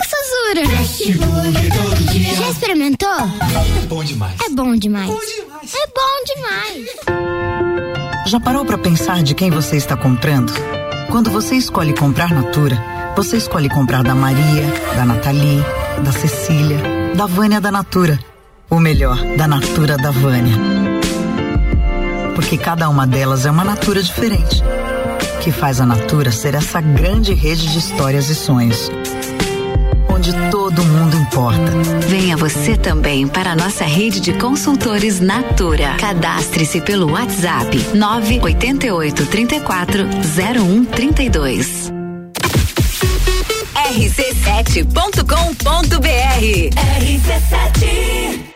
que dia. Já experimentou? É bom demais. É bom demais. É bom demais. Já parou para pensar de quem você está comprando? Quando você escolhe comprar Natura, você escolhe comprar da Maria, da Nathalie, da Cecília, da Vânia da Natura. Ou melhor, da Natura da Vânia. Porque cada uma delas é uma Natura diferente. Que faz a Natura ser essa grande rede de histórias e sonhos. Onde onde todo mundo importa. Venha você também para a nossa rede de consultores Natura. Cadastre-se pelo WhatsApp 988 34 0132. rc7.com.br RC7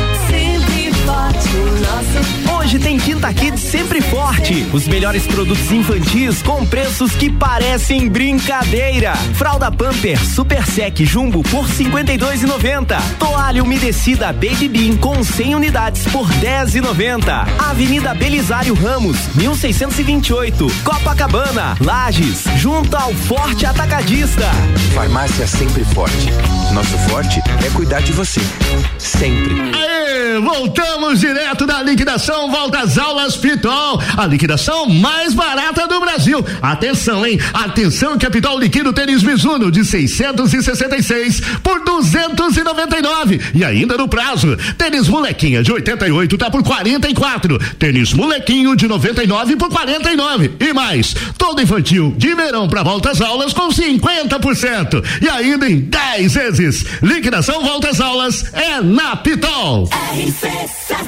Sempre. Hoje tem Quinta Kids sempre forte. Os melhores produtos infantis com preços que parecem brincadeira. Fralda Pamper Super Sec Jumbo por 52,90. Toalha umedecida Baby Bean com 100 unidades por 10,90. Avenida Belisário Ramos, 1628. Copacabana, Lages, junto ao Forte Atacadista. Farmácia sempre forte. Nosso forte é cuidar de você. Sempre. Aê, voltamos direto da liquidação Volta às Aulas Pitol. A liquidação mais barata do Brasil. Atenção, hein? Atenção que a Pitol liquida o tênis Mizuno de 666 por 299 e ainda no prazo. Tênis molequinha de 88 tá por 44. Tênis molequinho de 99 por 49 e mais. Todo infantil de verão para volta às aulas com 50% e ainda em 10 vezes. Liquidação Volta às Aulas é na Pitol. No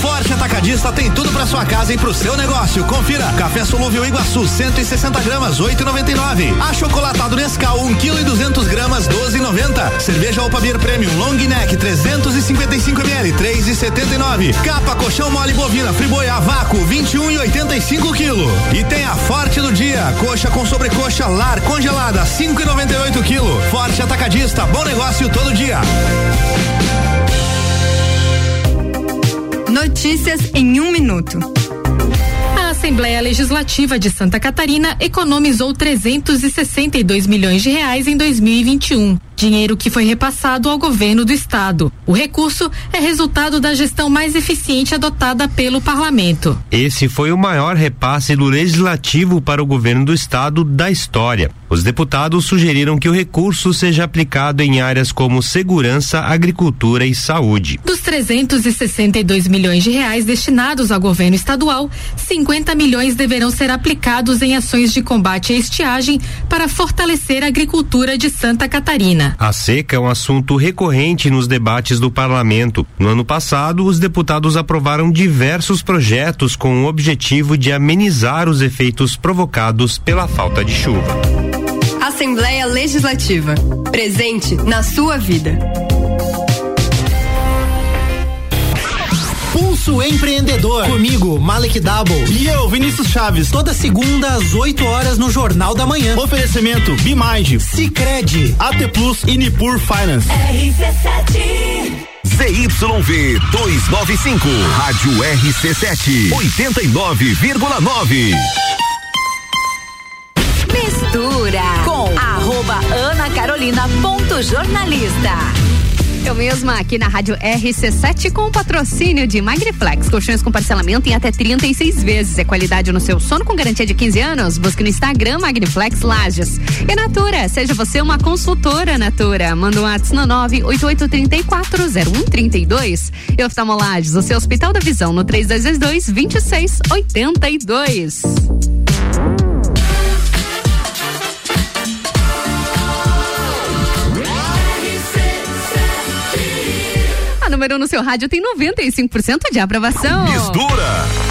Forte Atacadista tem tudo para sua casa e pro seu negócio. Confira: café solúvel Iguaçu 160 gramas 8,99. Achocolatado Nescau 1 kg e 200 gramas 12,90. Cerveja Opa Beer Premium Long Neck 355 ml 3,79. Capa colchão mole bovina Friboi a vácuo 21,85 kg. E tem a Forte do dia: coxa com sobrecoxa lar congelada 5,98 kg. Forte Atacadista, bom negócio todo dia. Notícias em um minuto. A Assembleia Legislativa de Santa Catarina economizou 362 milhões de reais em 2021. Dinheiro que foi repassado ao governo do estado. O recurso é resultado da gestão mais eficiente adotada pelo parlamento. Esse foi o maior repasse do legislativo para o governo do estado da história. Os deputados sugeriram que o recurso seja aplicado em áreas como segurança, agricultura e saúde. Dos 362 milhões de reais destinados ao governo estadual, 50 milhões deverão ser aplicados em ações de combate à estiagem para fortalecer a agricultura de Santa Catarina. A seca é um assunto recorrente nos debates do parlamento. No ano passado, os deputados aprovaram diversos projetos com o objetivo de amenizar os efeitos provocados pela falta de chuva. Assembleia Legislativa. Presente na sua vida. Pulso Empreendedor. Comigo, Malek Double. E eu, Vinícius Chaves. Toda segunda às 8 horas no Jornal da Manhã. Oferecimento Bimind, Cicred, AT Plus e Nipur Finance. RC7 ZYV 295, Rádio RC7, 89,9. Mistura com arroba Ana Carolina ponto jornalista. Eu mesma aqui na Rádio RC7 com o patrocínio de Magriflex, colchões com parcelamento em até 36 vezes. É qualidade no seu sono com garantia de 15 anos. Busque no Instagram Magriflex Lages. E Natura, seja você uma consultora Natura. Manda um WhatsApp no 988340132. E Oftalmolages, o seu Hospital da Visão no 3222 2682. Número no seu rádio tem 95% de aprovação. Mistura.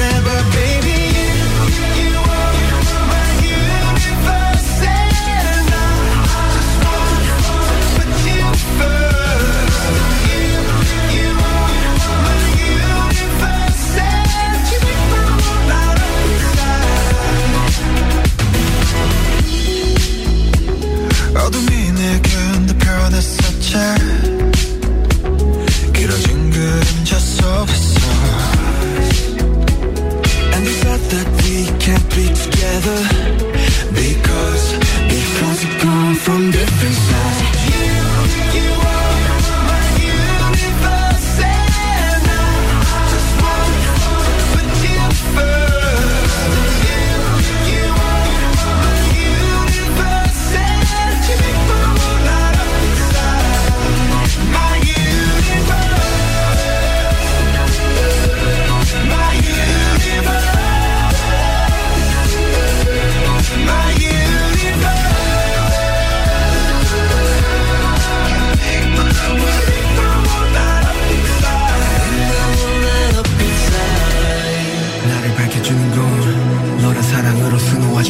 together. Because it was from the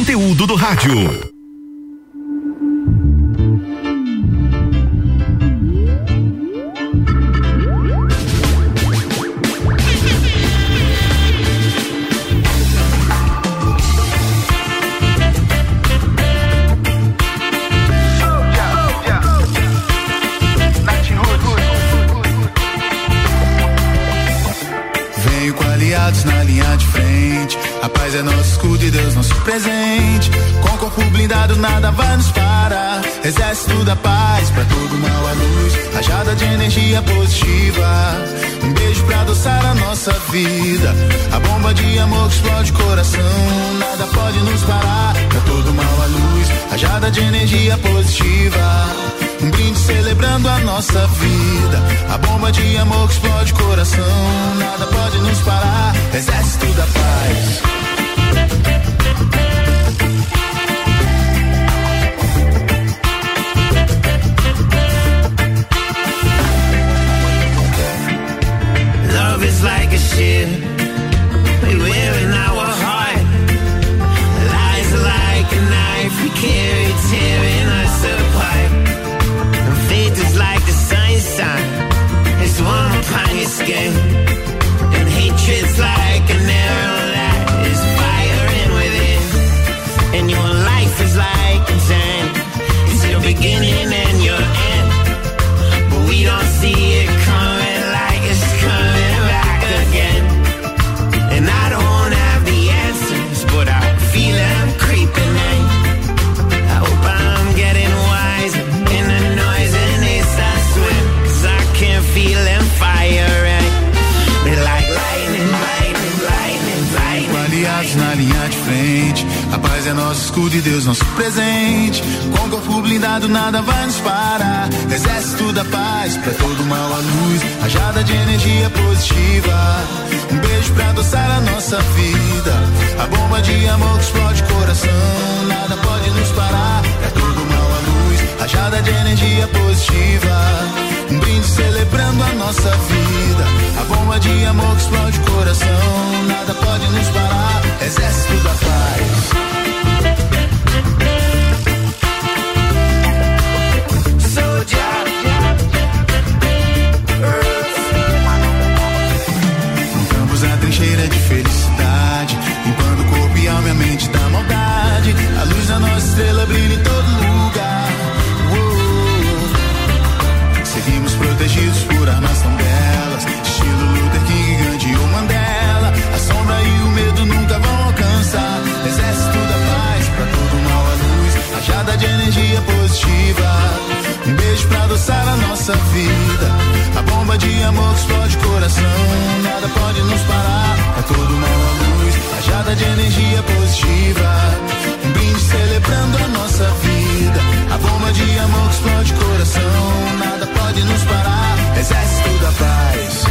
conteúdo do rádio. Nosso escudo e Deus nosso presente. Com corpo blindado nada vai nos parar. Exército da paz, pra todo mal a luz. Rajada de energia positiva. Um beijo pra adoçar a nossa vida. A bomba de amor que explode coração. Nada pode nos parar. Pra todo mal a luz. Rajada de energia positiva. Um brinde celebrando a nossa vida. A bomba de amor que explode coração. Nada pode nos parar. Exército da paz. Valentine's Day. A nossa vida. A bomba de amor que explode coração. Nada pode nos parar. É todo mal a luz. Rajada de energia positiva. Um brinde celebrando a nossa vida. A bomba de amor que explode coração. Nada pode nos parar. Exército da paz.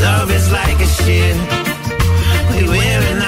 Love is like a shield we wear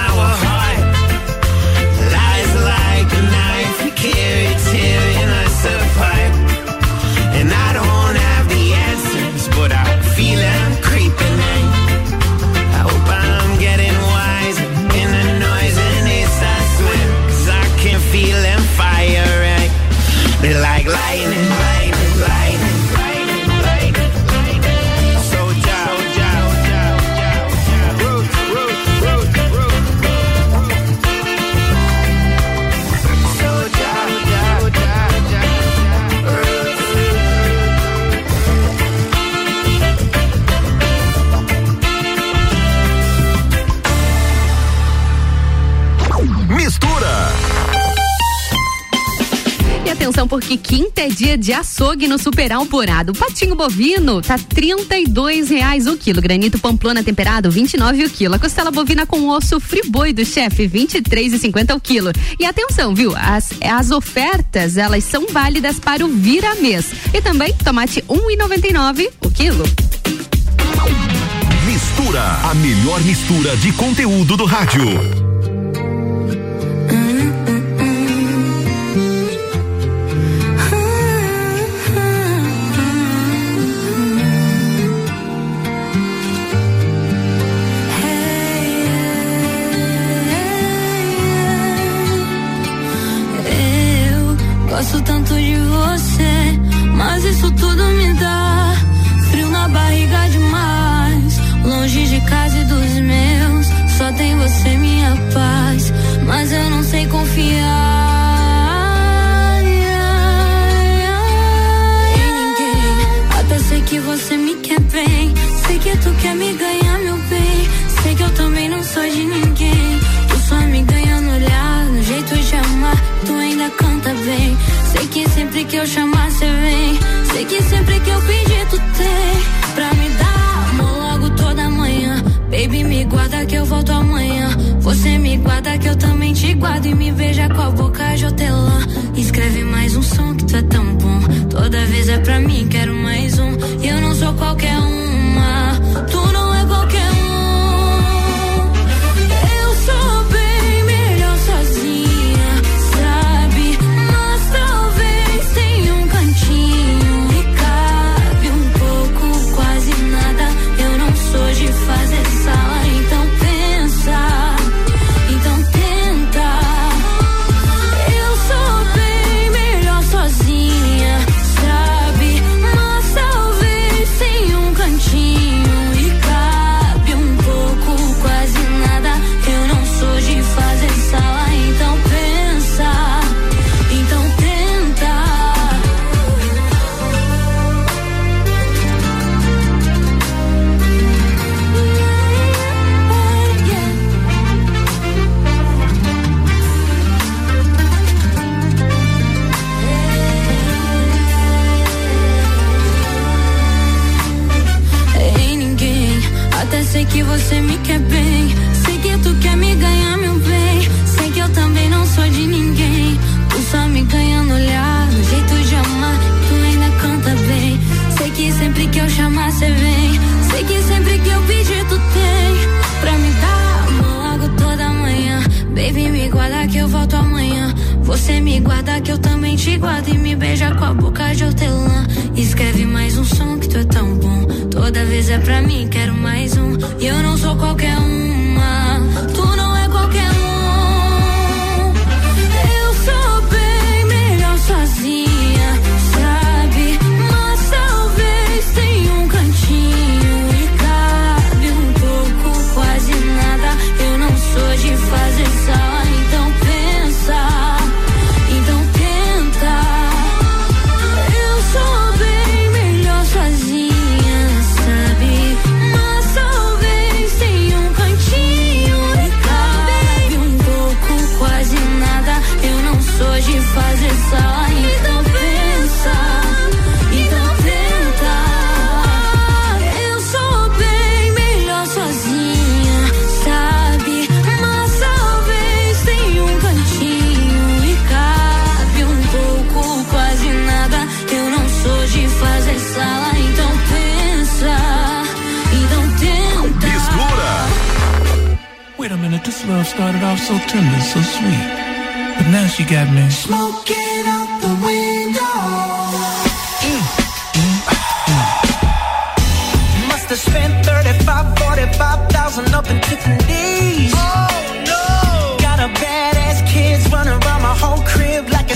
E porque quinta é dia de açougue no Super Alvorado. Patinho bovino tá R$ reais o quilo. Granito pamplona temperado, 29 o quilo. A costela bovina com osso friboi do chefe, 23,50 o quilo. E atenção, viu? As, as ofertas, elas são válidas para o vira mês. E também tomate 1,99 o quilo. Mistura, a melhor mistura de conteúdo do rádio. Isso tudo me dá frio na barriga demais. Longe de casa e dos meus, só tem você, minha paz. Mas eu não sei confiar em ninguém. Até sei que você me quer bem, sei que tu quer me ganhar, sempre que eu chamar, cê vem. Sei que sempre que eu pedir, tu tem. Pra me dar amor logo toda manhã. Baby, me guarda que eu volto amanhã. Você me guarda que eu também te guardo. E me veja com a boca de hortelã. Escreve mais um som que tu é tão bom. Toda vez é pra mim, quero mais um. E eu não sou qualquer uma. Tu Você me guarda que eu também te guardo e me beija com a boca de hortelã. Escreve mais um som que tu é tão bom. Toda vez é pra mim, quero mais um. E eu não sou qualquer uma. Tu não é qualquer um. Eu sou bem melhor sozinha, sabe? Mas talvez tenha um cantinho e cabe um pouco, quase nada. Eu não sou de fazer life started off so tender, so sweet. But now she got me smoking out the window. Must have spent 35, 45,000 up in Tiffany's. Oh no! Got a badass kids running around my whole crib like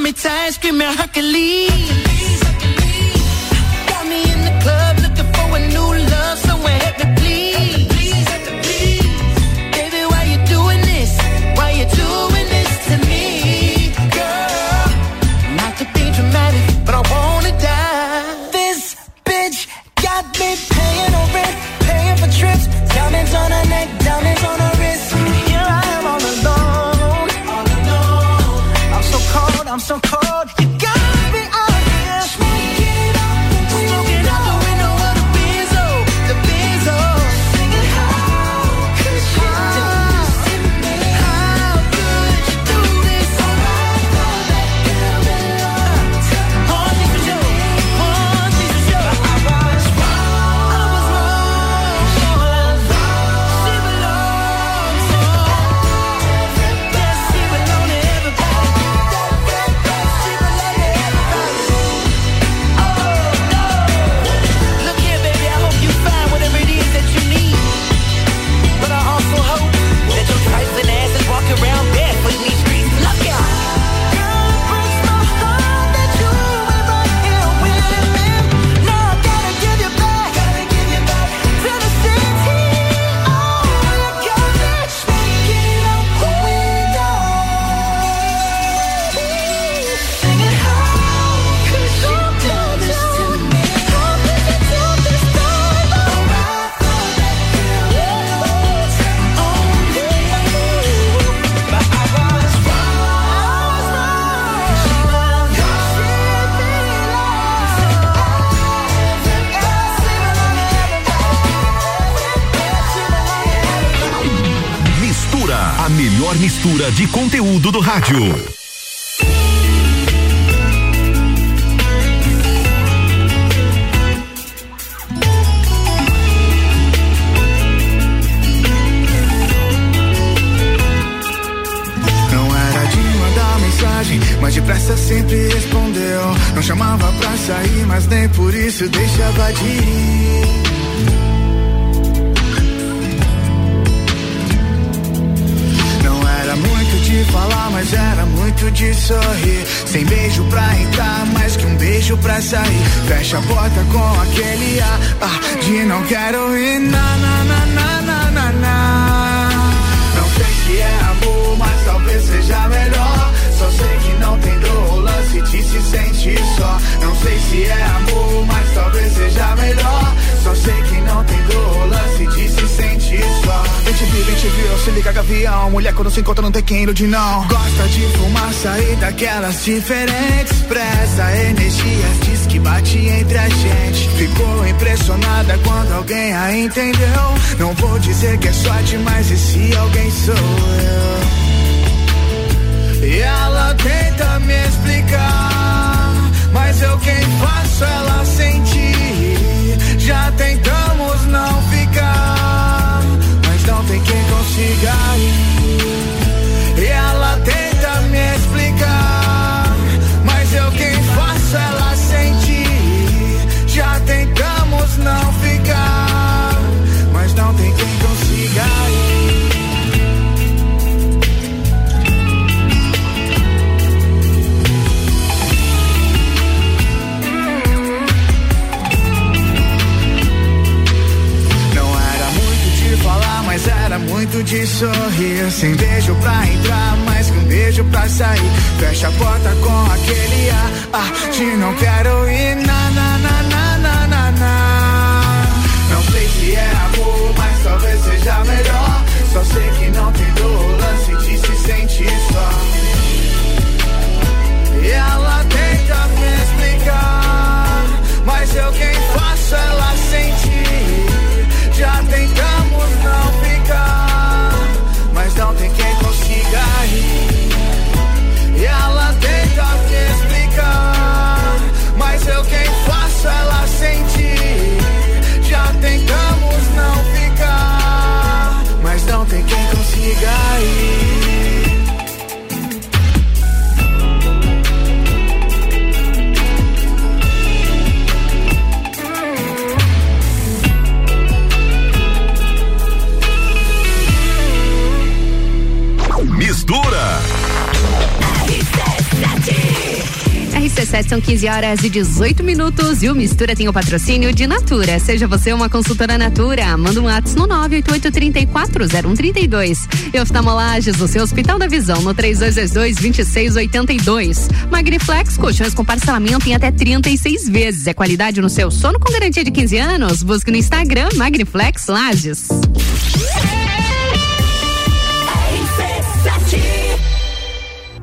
me tight, screaming, Hercules. Tudo do Rádio. Gavião. Mulher quando se encontra não tem quem ilude não. Gosta de fumar, sair daquelas diferentes. Expressa energias, diz que bate entre a gente. Ficou impressionada quando alguém a entendeu. Não vou dizer que é sorte, mas esse alguém sou eu. E ela tenta me explicar, mas eu quem faço ela sentir. Já tentamos não tem quem consiga ir. E ela tenta me explicar, mas eu quem faço ela sentir. Já tentamos não muito de sorrir. Sem beijo pra entrar, mais que um beijo pra sair. Fecha a porta com aquele ar ah, de não quero ir. Na, na, na, na, na, na, na. Não sei se é amor, mas talvez seja melhor. Só sei que não tem dor, lance de se sentir só. E ela tenta me explicar, mas eu quem faço ela são 15 horas e 18 minutos e o Mistura tem o patrocínio de Natura. Seja você uma consultora Natura, manda um WhatsApp no 988340132. E oftalmolages, o seu Hospital da Visão, no 3222-2682. Magniflex, colchões com parcelamento em até 36 vezes. É qualidade no seu sono com garantia de 15 anos. Busque no Instagram Magniflex Lages.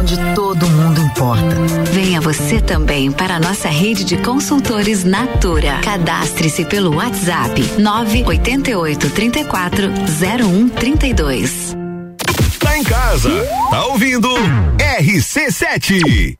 Onde todo mundo importa. Venha você também para a nossa rede de consultores Natura. Cadastre-se pelo WhatsApp 988 34 0132. Tá em casa. Tá ouvindo? RC7.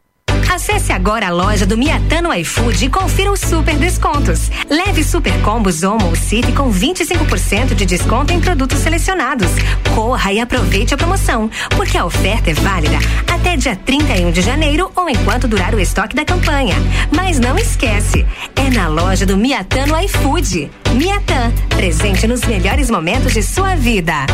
Acesse agora a loja do Miatã no iFood e confira os super descontos. Leve super combos Omo ou Cif com 25% de desconto em produtos selecionados. Corra e aproveite a promoção, porque a oferta é válida até dia 31 de janeiro ou enquanto durar o estoque da campanha. Mas não esquece, é na loja do Miatã no iFood. Miatã, presente nos melhores momentos de sua vida.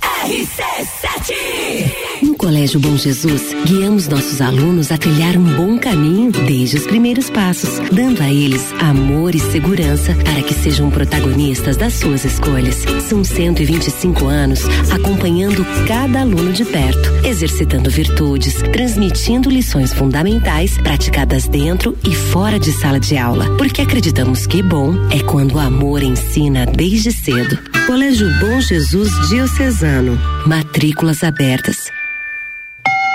RC7 No Colégio Bom Jesus, guiamos nossos alunos a trilhar um bom caminho desde os primeiros passos, dando a eles amor e segurança para que sejam protagonistas das suas escolhas. São 125 anos acompanhando cada aluno de perto, exercitando virtudes, transmitindo lições fundamentais praticadas dentro e fora de sala de aula, porque acreditamos que bom é quando o amor ensina desde cedo. Colégio Bom Jesus Diocesano. Matrículas abertas.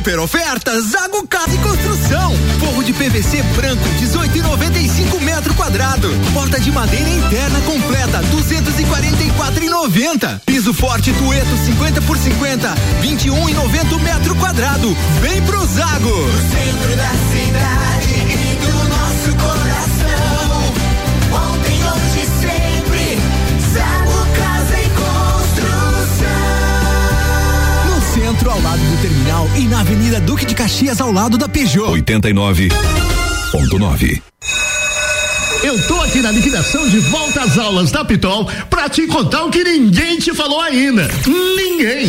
Super ofertas Zago Casa e Construção. Forro de PVC branco 18,95 metro quadrado. Porta de madeira interna completa 244,90. Piso forte Tueto 50 por 50 21,90 metro quadrado. Vem pro Zago. No centro da cidade e do nosso coração. Centro, ao lado do terminal e na Avenida Duque de Caxias, ao lado da Peugeot. 89.9. Eu tô aqui na liquidação de volta às aulas da Pitol pra te contar o que ninguém te falou ainda. Ninguém.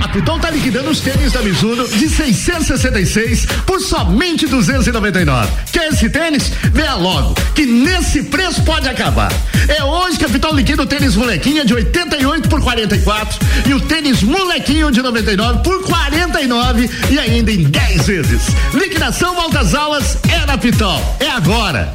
A Pitol tá liquidando os tênis da Mizuno de 666 por somente 299. Quer esse tênis? Venha logo, que nesse preço pode acabar. É hoje que a Pitol liquida o tênis molequinha de 88 por 44 e o tênis molequinho de 99 por 49 e ainda em 10 vezes. Liquidação volta às aulas é na Pitol. É agora.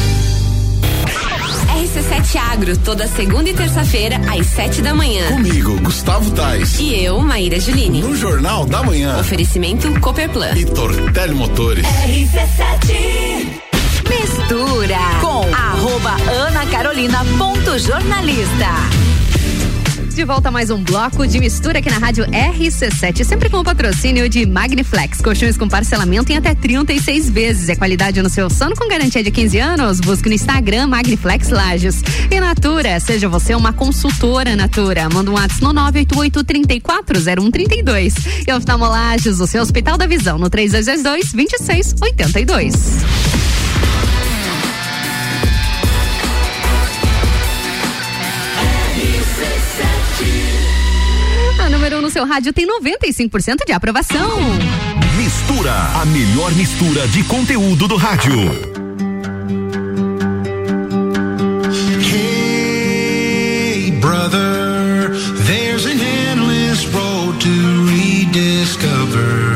RC7 Agro, toda segunda e terça-feira, às sete da manhã. Comigo, Gustavo Tais. E eu, Maíra Juline. No Jornal da Manhã. Oferecimento Cooperplan. E Tortelli Motores. RC7. Mistura com arroba Ana Carolina ponto jornalista. De volta a mais um bloco de mistura aqui na rádio RC7, sempre com o patrocínio de Magniflex, colchões com parcelamento em até 36 vezes. É qualidade no seu sono com garantia de 15 anos. Busque no Instagram Magniflex Lages. E Natura, seja você uma consultora Natura. Manda um WhatsApp no 988 340132. E oftalmolages, o seu Hospital da Visão, no 3222 seu rádio tem 95% de aprovação. Mistura, a melhor mistura de conteúdo do rádio. Hey, brother, there's an endless road to rediscover.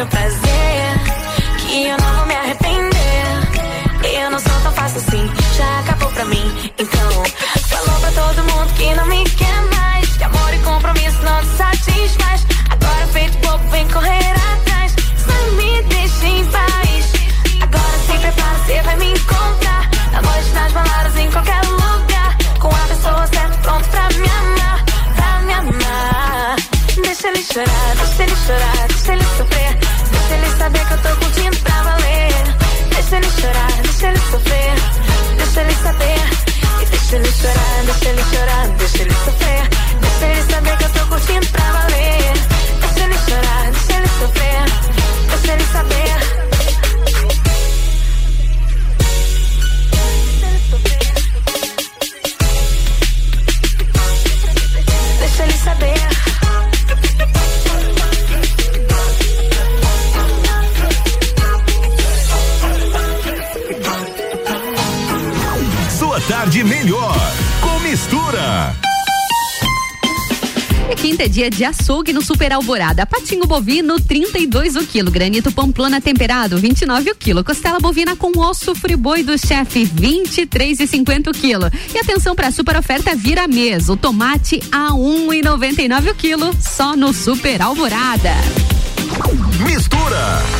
meu prazer. Que eu não vou me arrepender. Eu não sou tão fácil assim, já acabou pra mim. Então, falou pra todo mundo que não me quer mais. Que amor e compromisso não te satisfaz. Agora feito pouco, vem correr atrás. Só me deixa em paz. Agora se é prepara, você vai me encontrar. Na noite, nas baladas, em qualquer lugar. Com a pessoa certa, pronto pra me amar. Pra me amar. Deixa ele chorar, deixa ele chorar. should I? dia de açougue no Super Alvorada. Patinho bovino, 32 o quilo. Granito pamplona temperado, 29 o quilo. Costela bovina com osso friboi do chefe, 23,50 o quilo. E atenção para a super oferta vira mesa. O tomate a 1,99 o quilo, só no Super Alvorada. Mistura.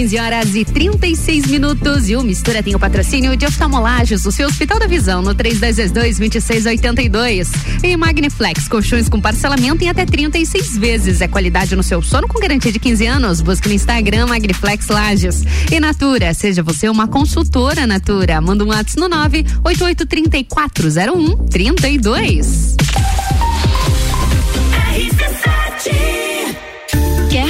15 horas e 36 minutos e o Mistura tem o patrocínio de oftalmolagens do seu Hospital da Visão no 3222 2682. E Magniflex, colchões com parcelamento em até 36 vezes. É qualidade no seu sono com garantia de 15 anos. Busque no Instagram Magniflex Lages. E Natura, seja você uma consultora Natura. Manda um WhatsApp no 9883401 32. Quer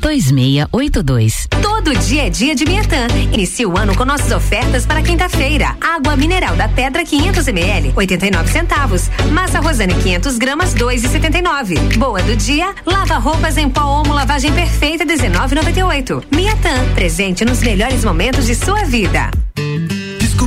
2682. Todo dia é dia de Miatã. Inicie o ano com nossas ofertas para quinta-feira. Água mineral da Pedra 500 ml, 89 centavos. Massa Rosane 500 gramas, 2,79. Boa do dia, lava roupas em pó Omo lavagem perfeita 19,98. Miatã, presente nos melhores momentos de sua vida.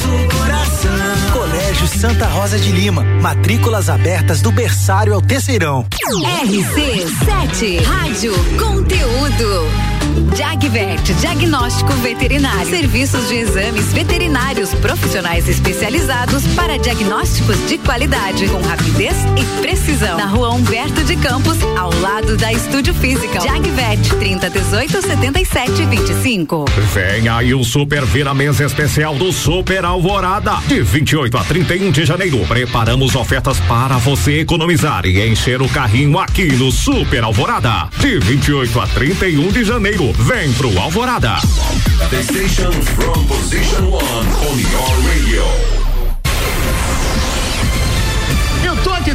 Nosso coração. Colégio Santa Rosa de Lima, matrículas abertas do berçário ao terceirão. RC7 Rádio Conteúdo. Jagvet, diagnóstico veterinário. Serviços de exames veterinários profissionais especializados para diagnósticos de qualidade, com rapidez e precisão. Na rua Humberto de Campos, ao lado da Estúdio Física. Jagvet, 30 18 77 25. Vem aí o Super Vira Mesa Especial do Super Alvorada. De 28 a 31 de janeiro, preparamos ofertas para você economizar e encher o carrinho aqui no Super Alvorada. De 28 a 31 de janeiro, vem pro Alvorada. The station from position one on your radio.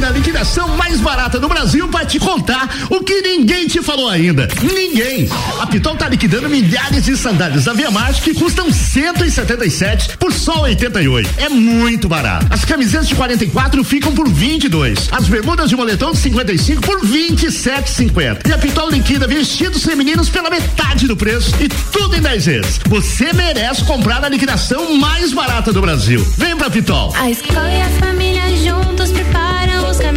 Na liquidação mais barata do Brasil pra te contar o que ninguém te falou ainda. Ninguém. A Pitol tá liquidando milhares de sandálias da Via Marte que custam 177 por só 88. É muito barato. As camisetas de 44 ficam por 22. As bermudas de moletom de 55 por 27,50. E a Pitol liquida vestidos femininos pela metade do preço e tudo em 10 vezes. Você merece comprar na liquidação mais barata do Brasil. Vem pra Pitol. A escola e a família juntos preparam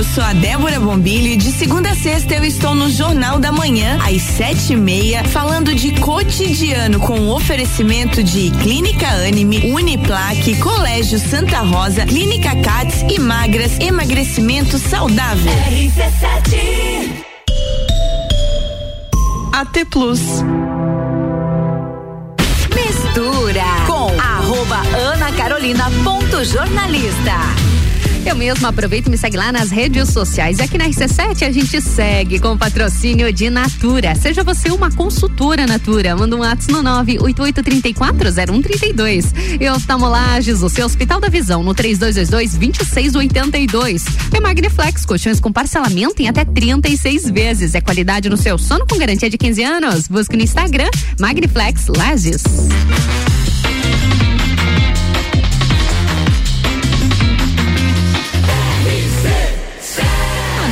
Eu sou a Débora Bombilho e de segunda a sexta eu estou no Jornal da Manhã, às sete e meia, falando de cotidiano com o oferecimento de Clínica Anime, Uniplaque, Colégio Santa Rosa, Clínica Cats e Magras, emagrecimento saudável. AT Plus. Mistura com arroba Ana Carolina ponto jornalista. Eu mesmo aproveito e me segue lá nas redes sociais. E aqui na RC7 a gente segue com o patrocínio de Natura. Seja você uma consultora Natura. Manda um WhatsApp no 988340132. E oftalmolages, o seu Hospital da Visão, no 3222-2682. E Magniflex, colchões com parcelamento em até 36 vezes. É qualidade no seu sono com garantia de 15 anos. Busque no Instagram Magniflex Lages.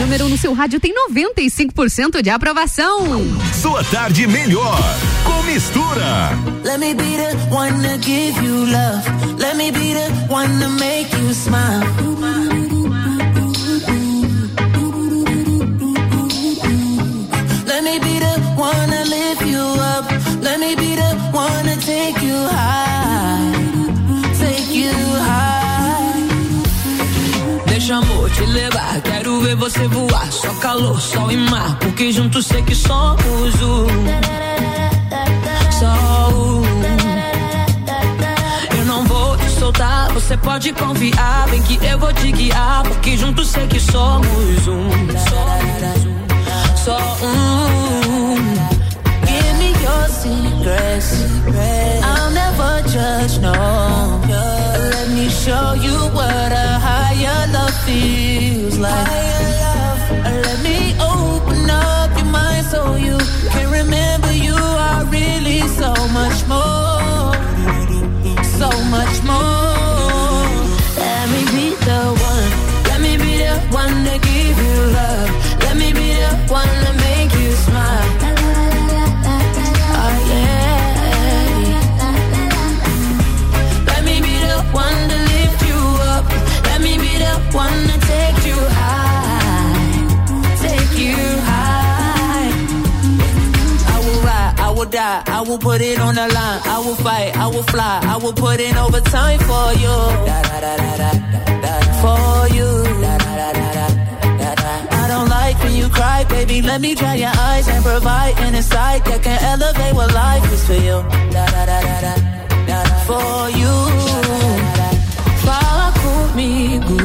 Número um no seu rádio tem 95% de aprovação. Sua tarde melhor com mistura. Let me be the one to give you love. Let me be the one to make you smile. Let me be the one to lift you up. Let me be the one to take you high. Amor te levar, quero ver você voar. Só calor, sol e mar, porque juntos sei que somos um. Só um. Eu não vou te soltar, você pode confiar. Bem que eu vou te guiar, porque juntos sei que somos um. Só um. Me your secrets. I'll never judge, no. Let me show you what a higher love feels like. Let me open up your mind so you can remember you are really so much more. So much more. Let me be the one. Let me be the one to give you love. Let me be the one to make die, I will put it on the line. I will fight, I will fly, I will put in overtime for you. For you. I don't like when you cry, baby. Let me dry your eyes and provide an insight that can elevate what life is for you. For you. Fala comigo,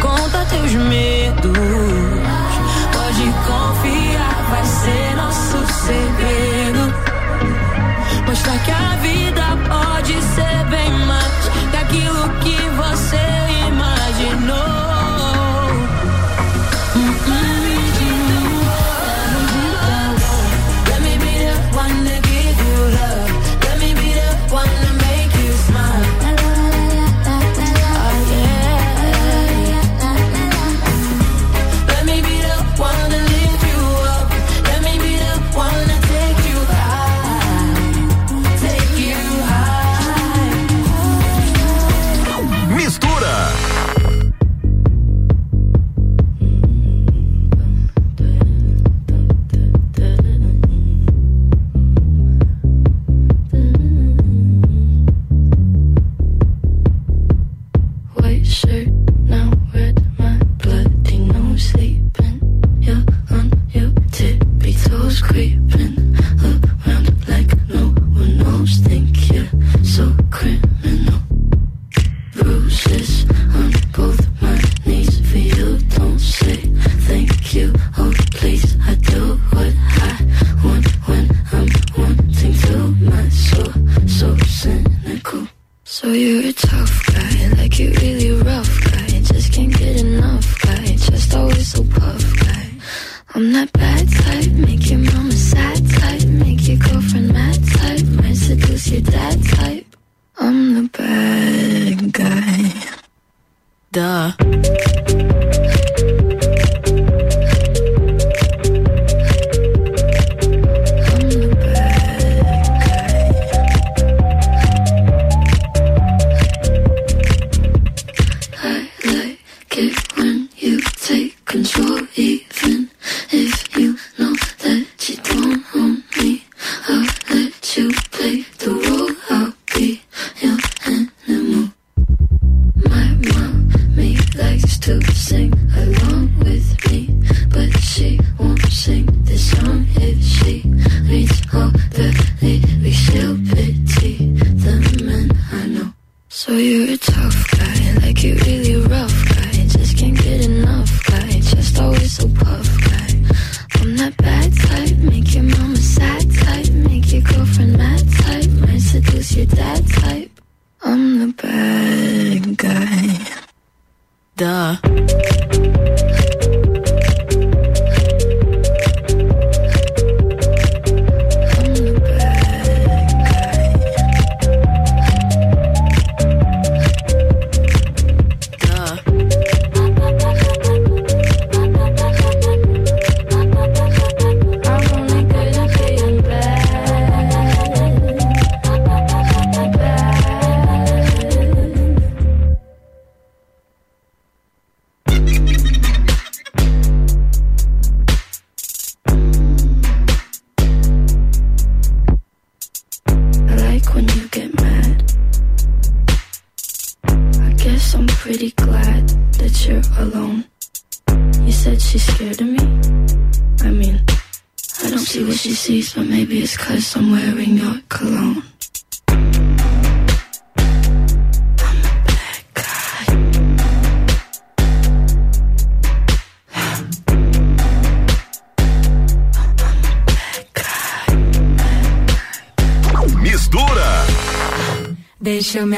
conta teus medos. Pode confiar, vai ser nosso segredo. Mostrar que a vida pode ser bem mais daquilo que você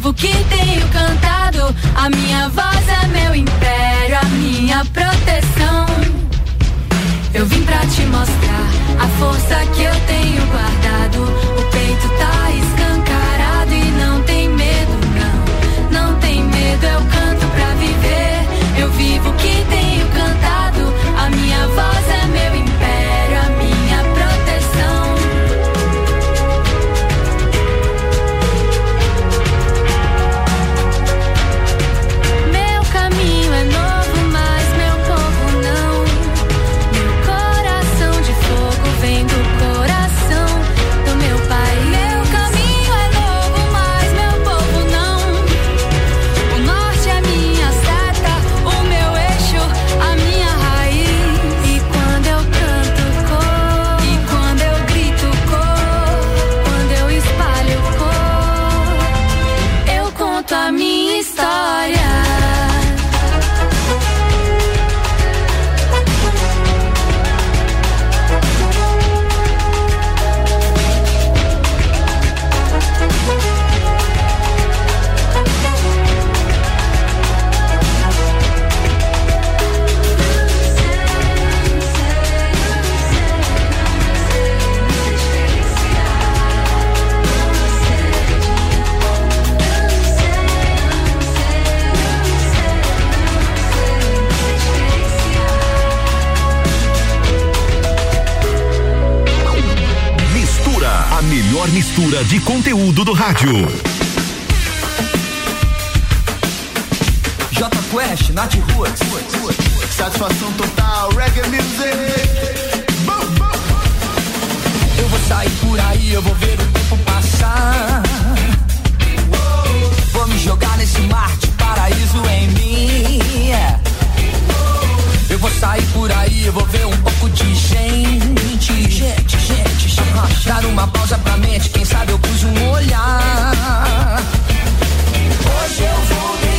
vivo que tenho cantado. A minha voz é meu império, a minha proteção. Eu vim pra te mostrar a força que eu tenho guardado. mistura de conteúdo do rádio. J Quest, de rua, satisfação total, reggae music. Eu vou sair por aí, eu vou ver o tempo passar. Vou me jogar nesse mar de paraíso em mim vou sair por aí, vou ver um pouco de gente. Gente, gente, gente. Ah, dar uma pausa pra mente, quem sabe eu pus um olhar. Hoje eu vou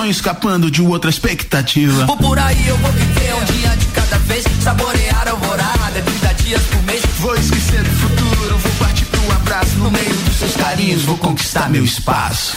sonho escapando de outra expectativa. Vou por aí, eu vou viver um dia de cada vez, saborear a alvorada, é 30 dias por mês. Vou esquecer do futuro, vou partir pro abraço, no meio dos seus carinhos vou conquistar meu espaço.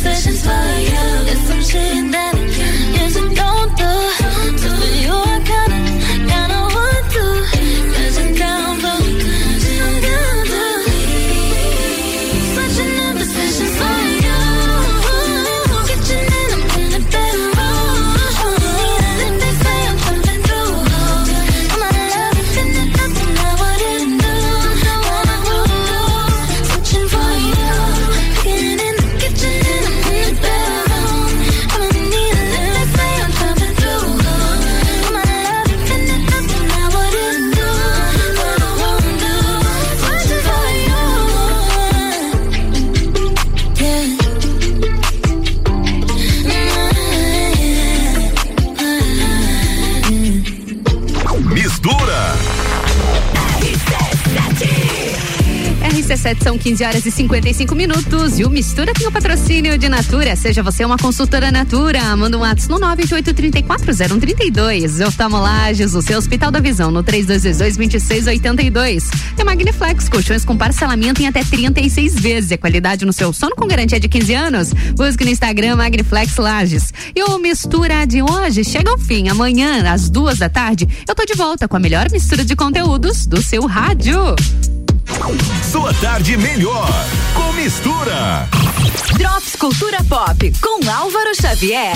suspicions for you. There's some that RC7 são 15 horas e 55 minutos e o Mistura tem o patrocínio de Natura. Seja você uma consultora Natura, manda um WhatsApp no 988340132. Oftalmolages, o seu Hospital da Visão no 3222-2682. Tem Magniflex, colchões com parcelamento em até 36 vezes. E a qualidade no seu sono com garantia de 15 anos. Busque no Instagram Magniflex Lages. E o Mistura de hoje chega ao fim. Amanhã, às duas da tarde, eu tô de volta com a melhor mistura de conteúdos do seu rádio. Sua tarde melhor com mistura. Drops Cultura Pop com Álvaro Xavier.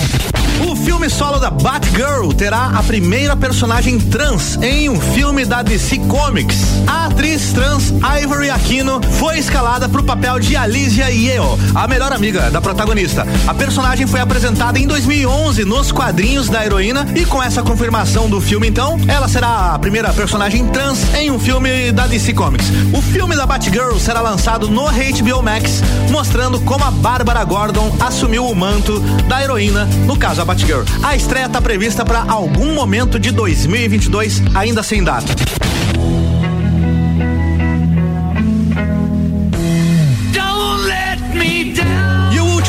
O filme solo da Batgirl terá a primeira personagem trans em um filme da DC Comics. A atriz trans Ivory Aquino foi escalada para o papel de Alicia Yeo, a melhor amiga da protagonista. A personagem foi apresentada em 2011 nos quadrinhos da heroína e com essa confirmação do filme, então, ela será a primeira personagem trans em um filme da DC Comics. O filme da Batgirl será lançado no HBO Max, mostrando como a Bárbara Gordon assumiu o manto da heroína, no caso a Batgirl. A estreia está prevista para algum momento de 2022, ainda sem data.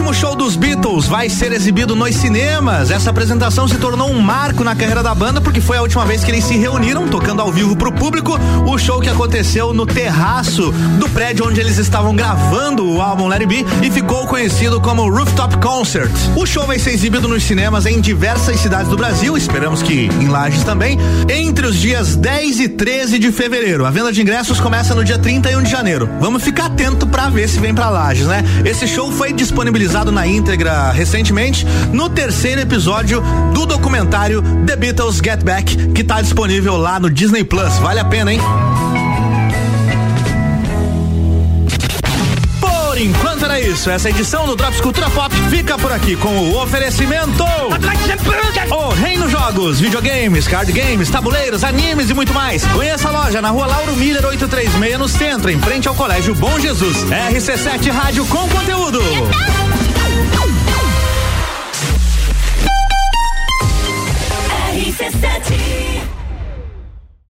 Último show dos Beatles vai ser exibido nos cinemas. Essa apresentação se tornou um marco na carreira da banda porque foi a última vez que eles se reuniram tocando ao vivo pro público. O show que aconteceu no terraço do prédio onde eles estavam gravando o álbum It Be e ficou conhecido como Rooftop Concert. O show vai ser exibido nos cinemas em diversas cidades do Brasil, esperamos que em Lages também, entre os dias 10 e 13 de fevereiro. A venda de ingressos começa no dia 31 de janeiro. Vamos ficar atento para ver se vem para Lages, né? Esse show foi disponibilizado na íntegra recentemente no terceiro episódio do documentário The Beatles Get Back, que tá disponível lá no Disney Plus. Vale a pena, hein? Por enquanto era isso. Essa edição do Drops Cultura Pop fica por aqui com o oferecimento. O Reino Jogos, videogames, card games, tabuleiros, animes e muito mais. Conheça a loja na rua Lauro Miller 836 no centro, em frente ao Colégio Bom Jesus. RC7 Rádio com conteúdo. Rc7